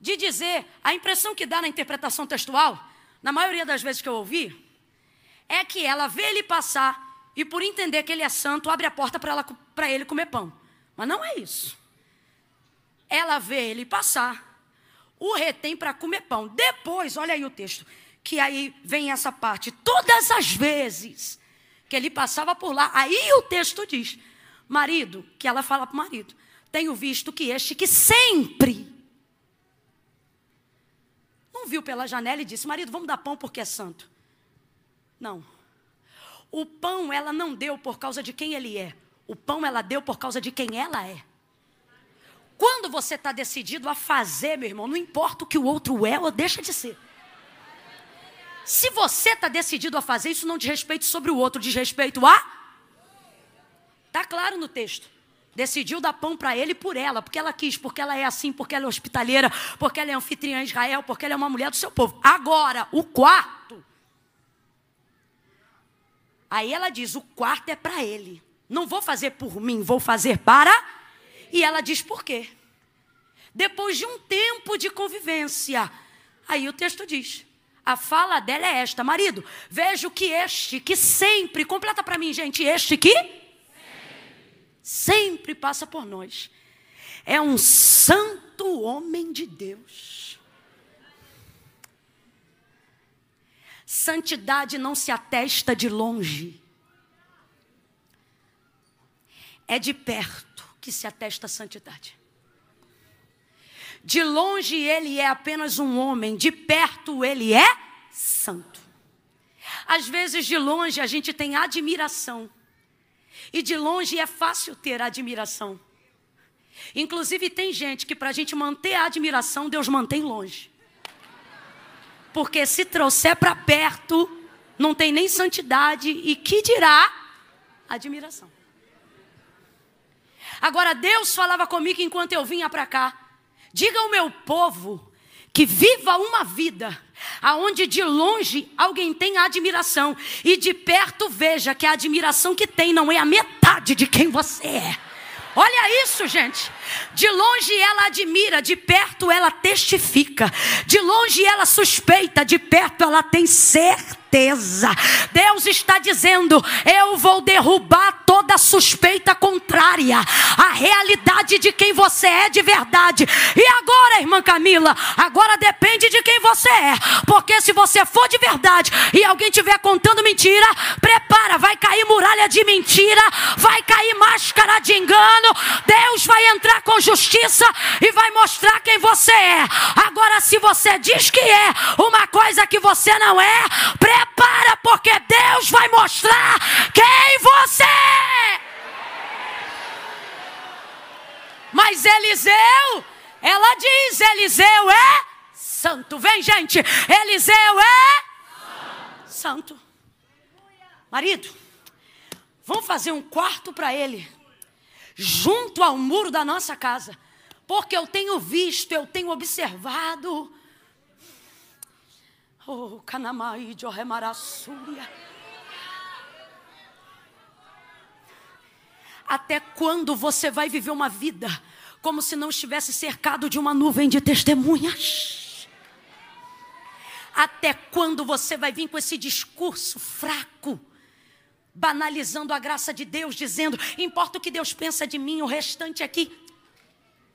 De dizer, a impressão que dá na interpretação textual, na maioria das vezes que eu ouvi, é que ela vê ele passar e por entender que ele é santo, abre a porta para ele comer pão. Mas não é isso. Ela vê ele passar, o retém para comer pão. Depois, olha aí o texto, que aí vem essa parte. Todas as vezes que ele passava por lá, aí o texto diz: marido, que ela fala para o marido, tenho visto que este que sempre não viu pela janela e disse: marido, vamos dar pão porque é santo. Não. O pão ela não deu por causa de quem ele é. O pão ela deu por causa de quem ela é. Quando você está decidido a fazer, meu irmão, não importa o que o outro é ou deixa de ser. Se você está decidido a fazer, isso não diz respeito sobre o outro, diz respeito a. Está claro no texto. Decidiu dar pão para ele por ela, porque ela quis, porque ela é assim, porque ela é hospitaleira, porque ela é anfitriã em Israel, porque ela é uma mulher do seu povo. Agora, o quarto. Aí ela diz: o quarto é para ele. Não vou fazer por mim, vou fazer para e ela diz por quê. Depois de um tempo de convivência, aí o texto diz: a fala dela é esta, marido, vejo que este que sempre, completa para mim, gente, este que sempre. passa por nós, é um santo homem de Deus. Santidade não se atesta de longe, é de perto que se atesta a santidade. De longe ele é apenas um homem, de perto ele é santo. Às vezes de longe a gente tem admiração. E de longe é fácil ter admiração. Inclusive tem gente que para a gente manter a admiração, Deus mantém longe. Porque se trouxer para perto, não tem nem santidade e que dirá admiração. Agora Deus falava comigo enquanto eu vinha para cá. Diga ao meu povo que viva uma vida aonde de longe alguém tem admiração e de perto veja que a admiração que tem não é a metade de quem você é. Olha isso, gente. De longe ela admira, de perto ela testifica. De longe ela suspeita, de perto ela tem certeza. Deus está dizendo: eu vou derrubar toda suspeita contrária à realidade de quem você é de verdade. E agora, irmã Camila, agora depende de quem você é. Porque se você for de verdade e alguém estiver contando mentira, prepara, vai cair muralha de mentira, vai cair máscara de engano. Deus vai entrar com justiça e vai mostrar quem você é. Agora, se você diz que é uma coisa que você não é, prepara porque Deus vai mostrar quem você é. Mas Eliseu, ela diz: Eliseu é santo. Vem, gente, Eliseu é santo. Marido, vamos fazer um quarto para ele, junto ao muro da nossa casa, porque eu tenho visto, eu tenho observado Oh, Kanamai de Oremarassúria. Até quando você vai viver uma vida como se não estivesse cercado de uma nuvem de testemunhas? Até quando você vai vir com esse discurso fraco, banalizando a graça de Deus, dizendo: importa o que Deus pensa de mim, o restante aqui,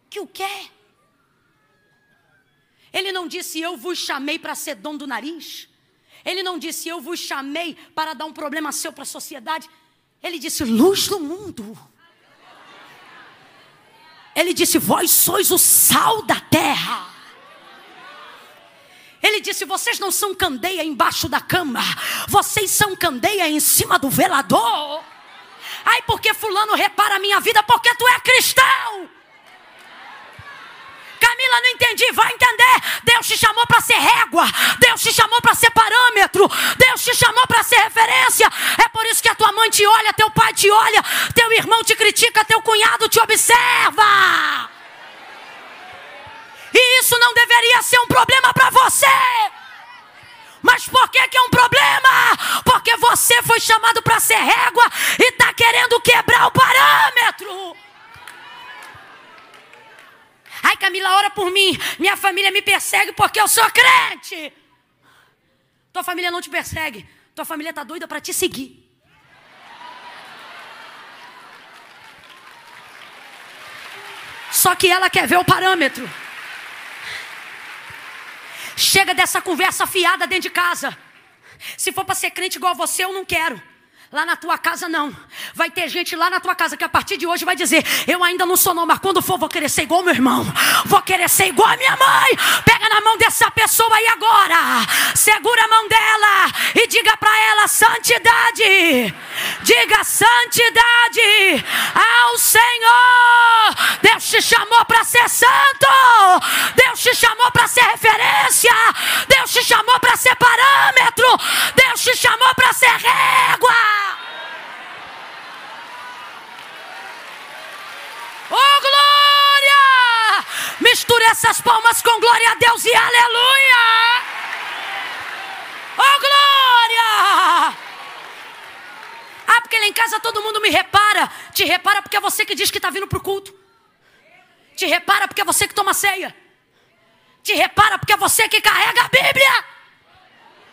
que o quê? Ele não disse, eu vos chamei para ser dono do nariz. Ele não disse, eu vos chamei para dar um problema seu para a sociedade. Ele disse, luz do mundo. Ele disse, vós sois o sal da terra. Ele disse: Vocês não são candeia embaixo da cama, vocês são candeia em cima do velador. Ai, porque Fulano repara a minha vida? Porque tu é cristão. Camila, não entendi. Vai entender. Deus te chamou para ser régua. Deus te chamou para ser parâmetro. Deus te chamou para ser referência. É por isso que a tua mãe te olha, teu pai te olha, teu irmão te critica, teu cunhado te observa. E isso não deveria ser um problema para você. Mas por que, que é um problema? Porque você foi chamado para ser régua e está querendo quebrar o parâmetro. Ai, Camila, ora por mim. Minha família me persegue porque eu sou crente. Tua família não te persegue. Tua família está doida para te seguir. Só que ela quer ver o parâmetro. Chega dessa conversa fiada dentro de casa. Se for para ser crente igual a você, eu não quero. Lá na tua casa não. Vai ter gente lá na tua casa que a partir de hoje vai dizer: Eu ainda não sou não, mas quando for vou querer ser igual meu irmão. Vou querer ser igual a minha mãe. Pega na mão dessa pessoa aí agora. Segura a mão dela e diga para ela: Santidade. Diga santidade ao Senhor. Deus te chamou para ser santo. Deus te chamou para ser referência. Deus te chamou para ser parâmetro. Deus te chamou para ser régua. Oh glória! Misture essas palmas com glória a Deus e aleluia! Oh glória! Ah, porque lá em casa todo mundo me repara. Te repara porque é você que diz que está vindo para o culto. Te repara porque é você que toma ceia. Te repara porque é você que carrega a Bíblia.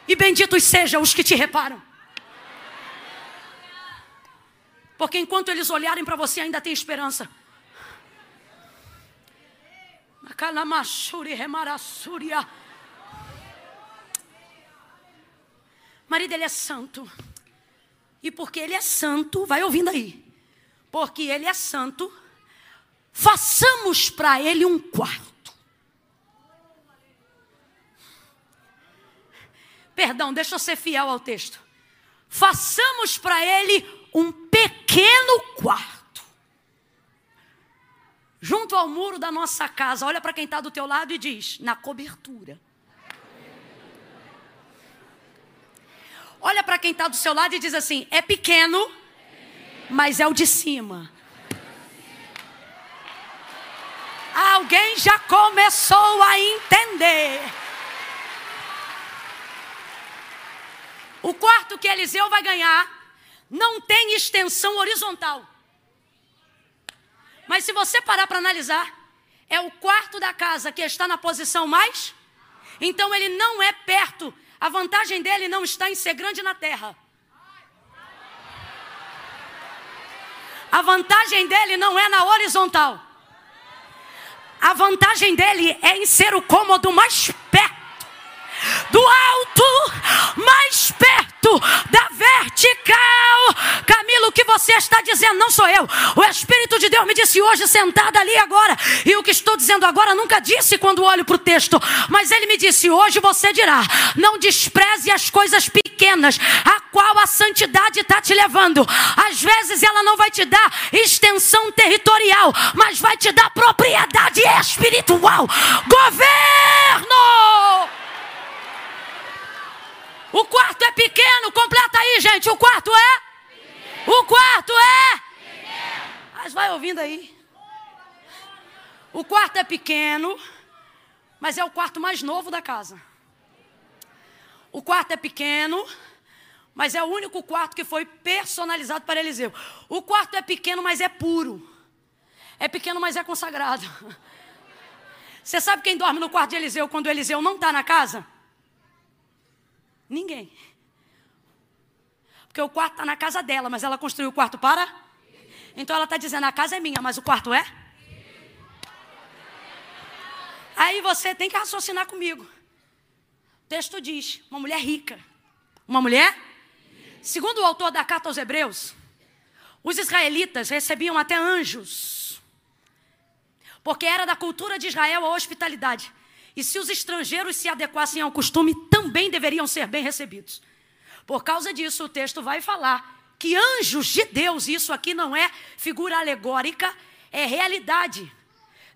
E benditos sejam os que te reparam. Porque enquanto eles olharem para você, ainda tem esperança. Marido, ele é santo. E porque ele é santo, vai ouvindo aí. Porque ele é santo, façamos para ele um quarto. Perdão, deixa eu ser fiel ao texto. Façamos para ele um pequeno quarto. Junto ao muro da nossa casa, olha para quem está do teu lado e diz: na cobertura. Olha para quem está do seu lado e diz assim: é pequeno, mas é o de cima. Alguém já começou a entender. O quarto que Eliseu vai ganhar não tem extensão horizontal. Mas se você parar para analisar, é o quarto da casa que está na posição mais. Então ele não é perto. A vantagem dele não está em ser grande na terra. A vantagem dele não é na horizontal. A vantagem dele é em ser o cômodo mais perto do alto mais perto da vertical. Camilo, o que você está dizendo não sou eu. O Espírito de Deus me disse hoje, sentada ali agora. E o que estou dizendo agora nunca disse quando olho para o texto. Mas ele me disse: hoje você dirá: não despreze as coisas pequenas, a qual a santidade está te levando. Às vezes ela não vai te dar extensão territorial, mas vai te dar propriedade espiritual. Governo! O quarto é pequeno, completa aí, gente. O quarto é? O quarto é? Mas vai ouvindo aí. O quarto é pequeno, mas é o quarto mais novo da casa. O quarto é pequeno, mas é o único quarto que foi personalizado para Eliseu. O quarto é pequeno, mas é puro. É pequeno, mas é consagrado. Você sabe quem dorme no quarto de Eliseu quando Eliseu não está na casa? Ninguém. Porque o quarto está na casa dela, mas ela construiu o quarto para? Então ela está dizendo: a casa é minha, mas o quarto é? Aí você tem que raciocinar comigo. O texto diz: uma mulher rica. Uma mulher? Segundo o autor da carta aos Hebreus, os israelitas recebiam até anjos. Porque era da cultura de Israel a hospitalidade. E se os estrangeiros se adequassem ao costume, também deveriam ser bem recebidos. Por causa disso, o texto vai falar que anjos de Deus, isso aqui não é figura alegórica, é realidade,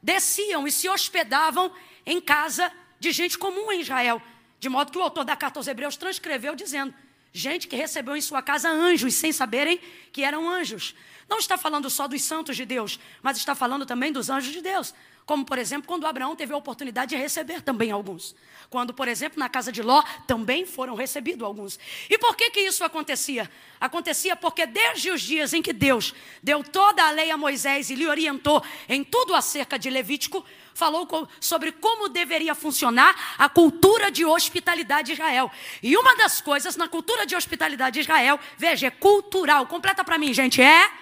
desciam e se hospedavam em casa de gente comum em Israel. De modo que o autor da carta aos Hebreus transcreveu dizendo: gente que recebeu em sua casa anjos, sem saberem que eram anjos. Não está falando só dos santos de Deus, mas está falando também dos anjos de Deus. Como, por exemplo, quando Abraão teve a oportunidade de receber também alguns. Quando, por exemplo, na casa de Ló também foram recebidos alguns. E por que que isso acontecia? Acontecia porque desde os dias em que Deus deu toda a lei a Moisés e lhe orientou em tudo acerca de Levítico, falou sobre como deveria funcionar a cultura de hospitalidade de Israel. E uma das coisas na cultura de hospitalidade de Israel, veja, é cultural. Completa para mim, gente, é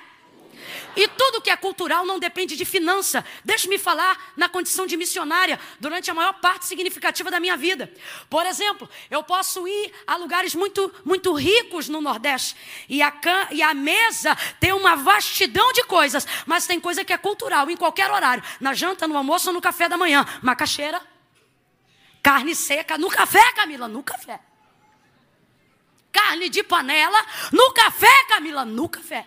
e tudo que é cultural não depende de finança. Deixe-me falar na condição de missionária durante a maior parte significativa da minha vida. Por exemplo, eu posso ir a lugares muito, muito ricos no Nordeste e a, can, e a mesa tem uma vastidão de coisas, mas tem coisa que é cultural em qualquer horário. Na janta, no almoço ou no café da manhã. Macaxeira, carne seca, no café, Camila, no café. Carne de panela, no café, Camila, no café.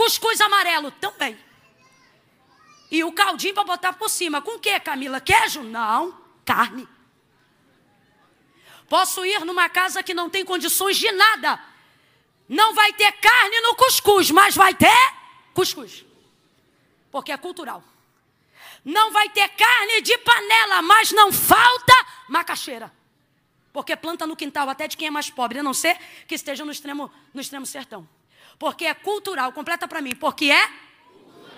Cuscuz amarelo também. E o caldinho para botar por cima. Com o que, Camila? Queijo? Não, carne. Posso ir numa casa que não tem condições de nada. Não vai ter carne no cuscuz, mas vai ter cuscuz. Porque é cultural. Não vai ter carne de panela, mas não falta macaxeira. Porque planta no quintal até de quem é mais pobre, a não ser que esteja no extremo, no extremo sertão. Porque é cultural. Completa para mim. Porque é? Cultural.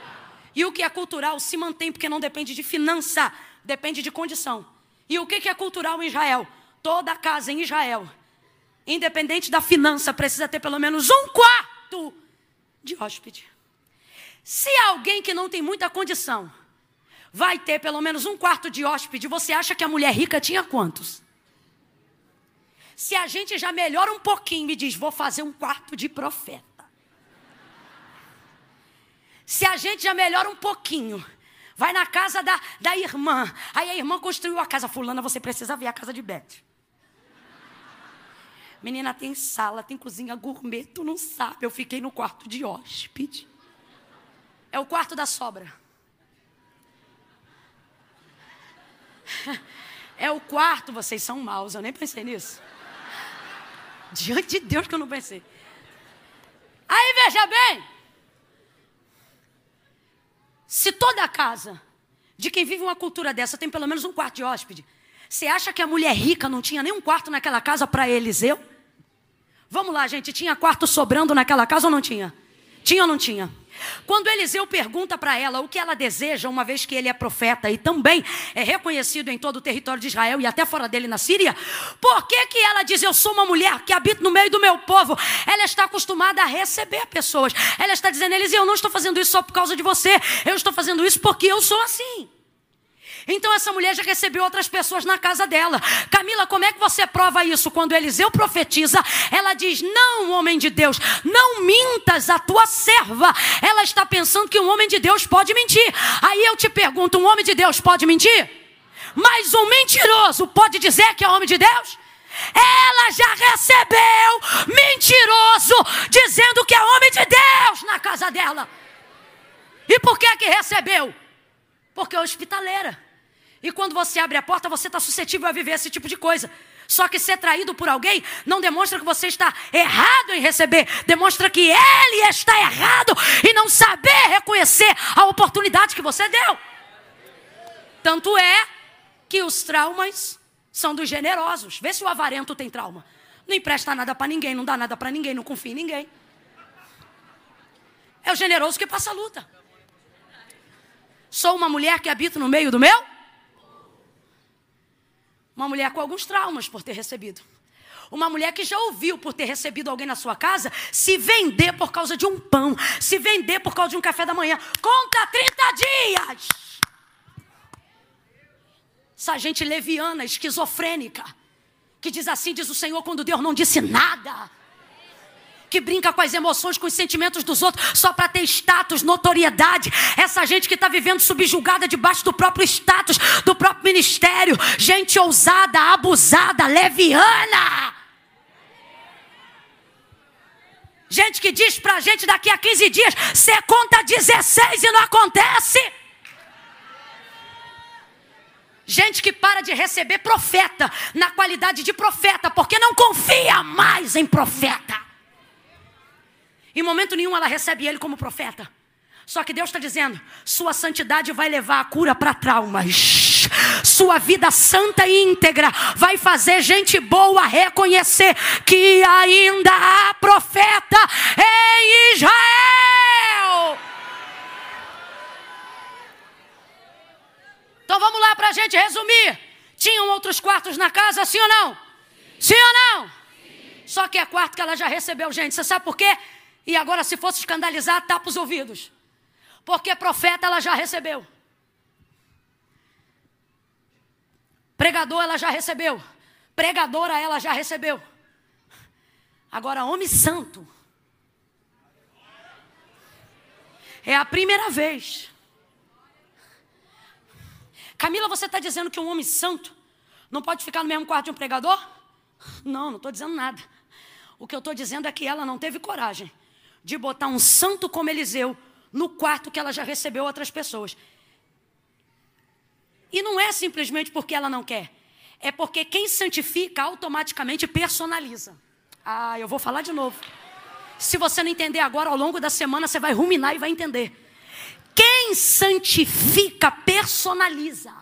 E o que é cultural se mantém porque não depende de finança, depende de condição. E o que é cultural em Israel? Toda casa em Israel, independente da finança, precisa ter pelo menos um quarto de hóspede. Se alguém que não tem muita condição vai ter pelo menos um quarto de hóspede, você acha que a mulher rica tinha quantos? Se a gente já melhora um pouquinho e diz, vou fazer um quarto de profeta. Se a gente já melhora um pouquinho, vai na casa da, da irmã. Aí a irmã construiu a casa. Fulana, você precisa ver a casa de Beth. Menina, tem sala, tem cozinha gourmet, tu não sabe. Eu fiquei no quarto de hóspede. É o quarto da sobra. É o quarto, vocês são maus, eu nem pensei nisso. Diante de Deus que eu não pensei. Aí veja bem, se toda a casa de quem vive uma cultura dessa tem pelo menos um quarto de hóspede, você acha que a mulher rica não tinha nenhum quarto naquela casa para Eliseu? Vamos lá, gente, tinha quarto sobrando naquela casa ou não tinha? Tinha ou não tinha? Quando Eliseu pergunta para ela o que ela deseja, uma vez que ele é profeta e também é reconhecido em todo o território de Israel e até fora dele na Síria, por que, que ela diz: Eu sou uma mulher que habita no meio do meu povo? Ela está acostumada a receber pessoas. Ela está dizendo: Eliseu, eu não estou fazendo isso só por causa de você, eu estou fazendo isso porque eu sou assim. Então essa mulher já recebeu outras pessoas na casa dela. Camila, como é que você prova isso? Quando Eliseu profetiza, ela diz: Não, homem de Deus, não mintas a tua serva. Ela está pensando que um homem de Deus pode mentir. Aí eu te pergunto: um homem de Deus pode mentir? Mas um mentiroso pode dizer que é homem de Deus? Ela já recebeu mentiroso dizendo que é homem de Deus na casa dela. E por que que recebeu? Porque é hospitaleira. E quando você abre a porta, você está suscetível a viver esse tipo de coisa. Só que ser traído por alguém não demonstra que você está errado em receber, demonstra que ele está errado e não saber reconhecer a oportunidade que você deu. Tanto é que os traumas são dos generosos. Vê se o avarento tem trauma. Não empresta nada para ninguém, não dá nada para ninguém, não confia em ninguém. É o generoso que passa a luta. Sou uma mulher que habita no meio do meu uma mulher com alguns traumas por ter recebido. Uma mulher que já ouviu por ter recebido alguém na sua casa se vender por causa de um pão, se vender por causa de um café da manhã. Conta 30 dias. Essa gente leviana, esquizofrênica, que diz assim: diz o Senhor, quando Deus não disse nada que brinca com as emoções, com os sentimentos dos outros, só para ter status, notoriedade. Essa gente que está vivendo subjugada debaixo do próprio status, do próprio ministério. Gente ousada, abusada, leviana. Gente que diz pra gente daqui a 15 dias, você conta 16 e não acontece. Gente que para de receber profeta na qualidade de profeta, porque não confia mais em profeta. Em momento nenhum ela recebe ele como profeta. Só que Deus está dizendo: sua santidade vai levar a cura para traumas. Sua vida santa e íntegra vai fazer gente boa reconhecer que ainda há profeta em Israel. Então vamos lá para a gente resumir. Tinham outros quartos na casa, sim ou não? Sim ou não? Só que é quarto que ela já recebeu, gente. Você sabe por quê? E agora, se fosse escandalizar, tapa os ouvidos. Porque profeta ela já recebeu. Pregador ela já recebeu. Pregadora ela já recebeu. Agora, homem santo. É a primeira vez. Camila, você está dizendo que um homem santo não pode ficar no mesmo quarto de um pregador? Não, não estou dizendo nada. O que eu estou dizendo é que ela não teve coragem de botar um santo como Eliseu no quarto que ela já recebeu outras pessoas. E não é simplesmente porque ela não quer, é porque quem santifica automaticamente personaliza. Ah, eu vou falar de novo. Se você não entender agora, ao longo da semana você vai ruminar e vai entender. Quem santifica personaliza.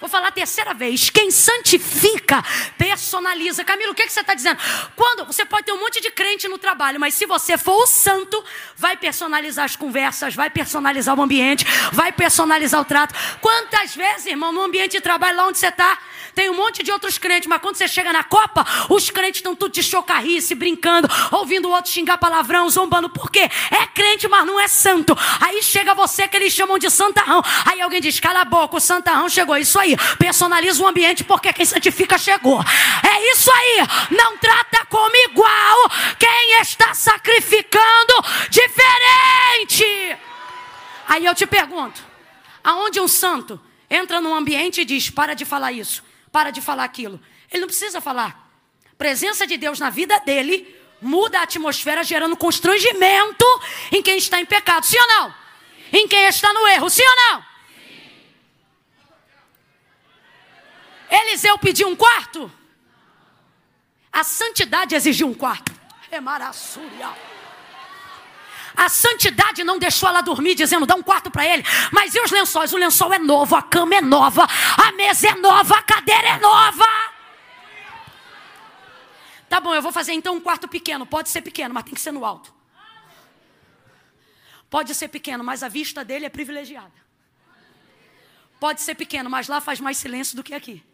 Vou falar a terceira vez. Quem santifica, personaliza. Camilo, o que, que você está dizendo? Quando você pode ter um monte de crente no trabalho, mas se você for o santo, vai personalizar as conversas, vai personalizar o ambiente, vai personalizar o trato. Quantas vezes, irmão, no ambiente de trabalho, lá onde você está, tem um monte de outros crentes, mas quando você chega na Copa, os crentes estão tudo de chocarrice, brincando, ouvindo o outro xingar palavrão, zombando. Por quê? É crente, mas não é santo. Aí chega você que eles chamam de santarrão. Aí alguém diz: cala a boca, o santarrão chegou. Isso aí, personaliza o ambiente porque quem santifica chegou. É isso aí. Não trata como igual quem está sacrificando diferente. Aí eu te pergunto: aonde um santo entra num ambiente e diz: para de falar isso, para de falar aquilo. Ele não precisa falar. Presença de Deus na vida dele muda a atmosfera, gerando constrangimento em quem está em pecado. Sim ou não? Em quem está no erro. Sim ou não? Eliseu pediu um quarto? A santidade exigiu um quarto. É maraçúria. A santidade não deixou ela dormir, dizendo: dá um quarto para ele. Mas e os lençóis? O lençol é novo, a cama é nova, a mesa é nova, a cadeira é nova. Tá bom, eu vou fazer então um quarto pequeno. Pode ser pequeno, mas tem que ser no alto. Pode ser pequeno, mas a vista dele é privilegiada. Pode ser pequeno, mas lá faz mais silêncio do que aqui.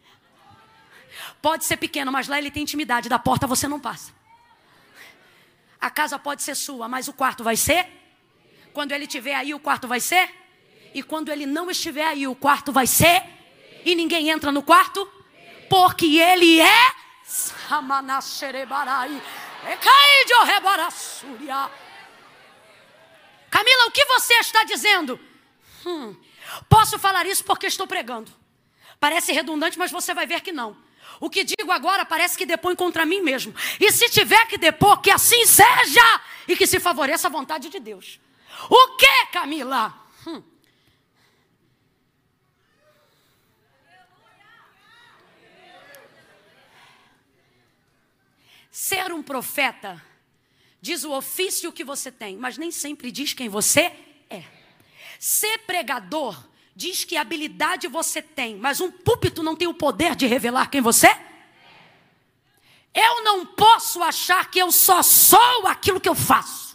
Pode ser pequeno, mas lá ele tem intimidade. Da porta você não passa. A casa pode ser sua, mas o quarto vai ser? Quando ele estiver aí, o quarto vai ser? E quando ele não estiver aí, o quarto vai ser? E ninguém entra no quarto? Porque ele é. Camila, o que você está dizendo? Hum, posso falar isso porque estou pregando. Parece redundante, mas você vai ver que não. O que digo agora parece que depõe contra mim mesmo. E se tiver que depor, que assim seja e que se favoreça a vontade de Deus. O que, Camila? Hum. Ser um profeta diz o ofício que você tem, mas nem sempre diz quem você é. Ser pregador diz que habilidade você tem, mas um púlpito não tem o poder de revelar quem você é. Eu não posso achar que eu só sou aquilo que eu faço.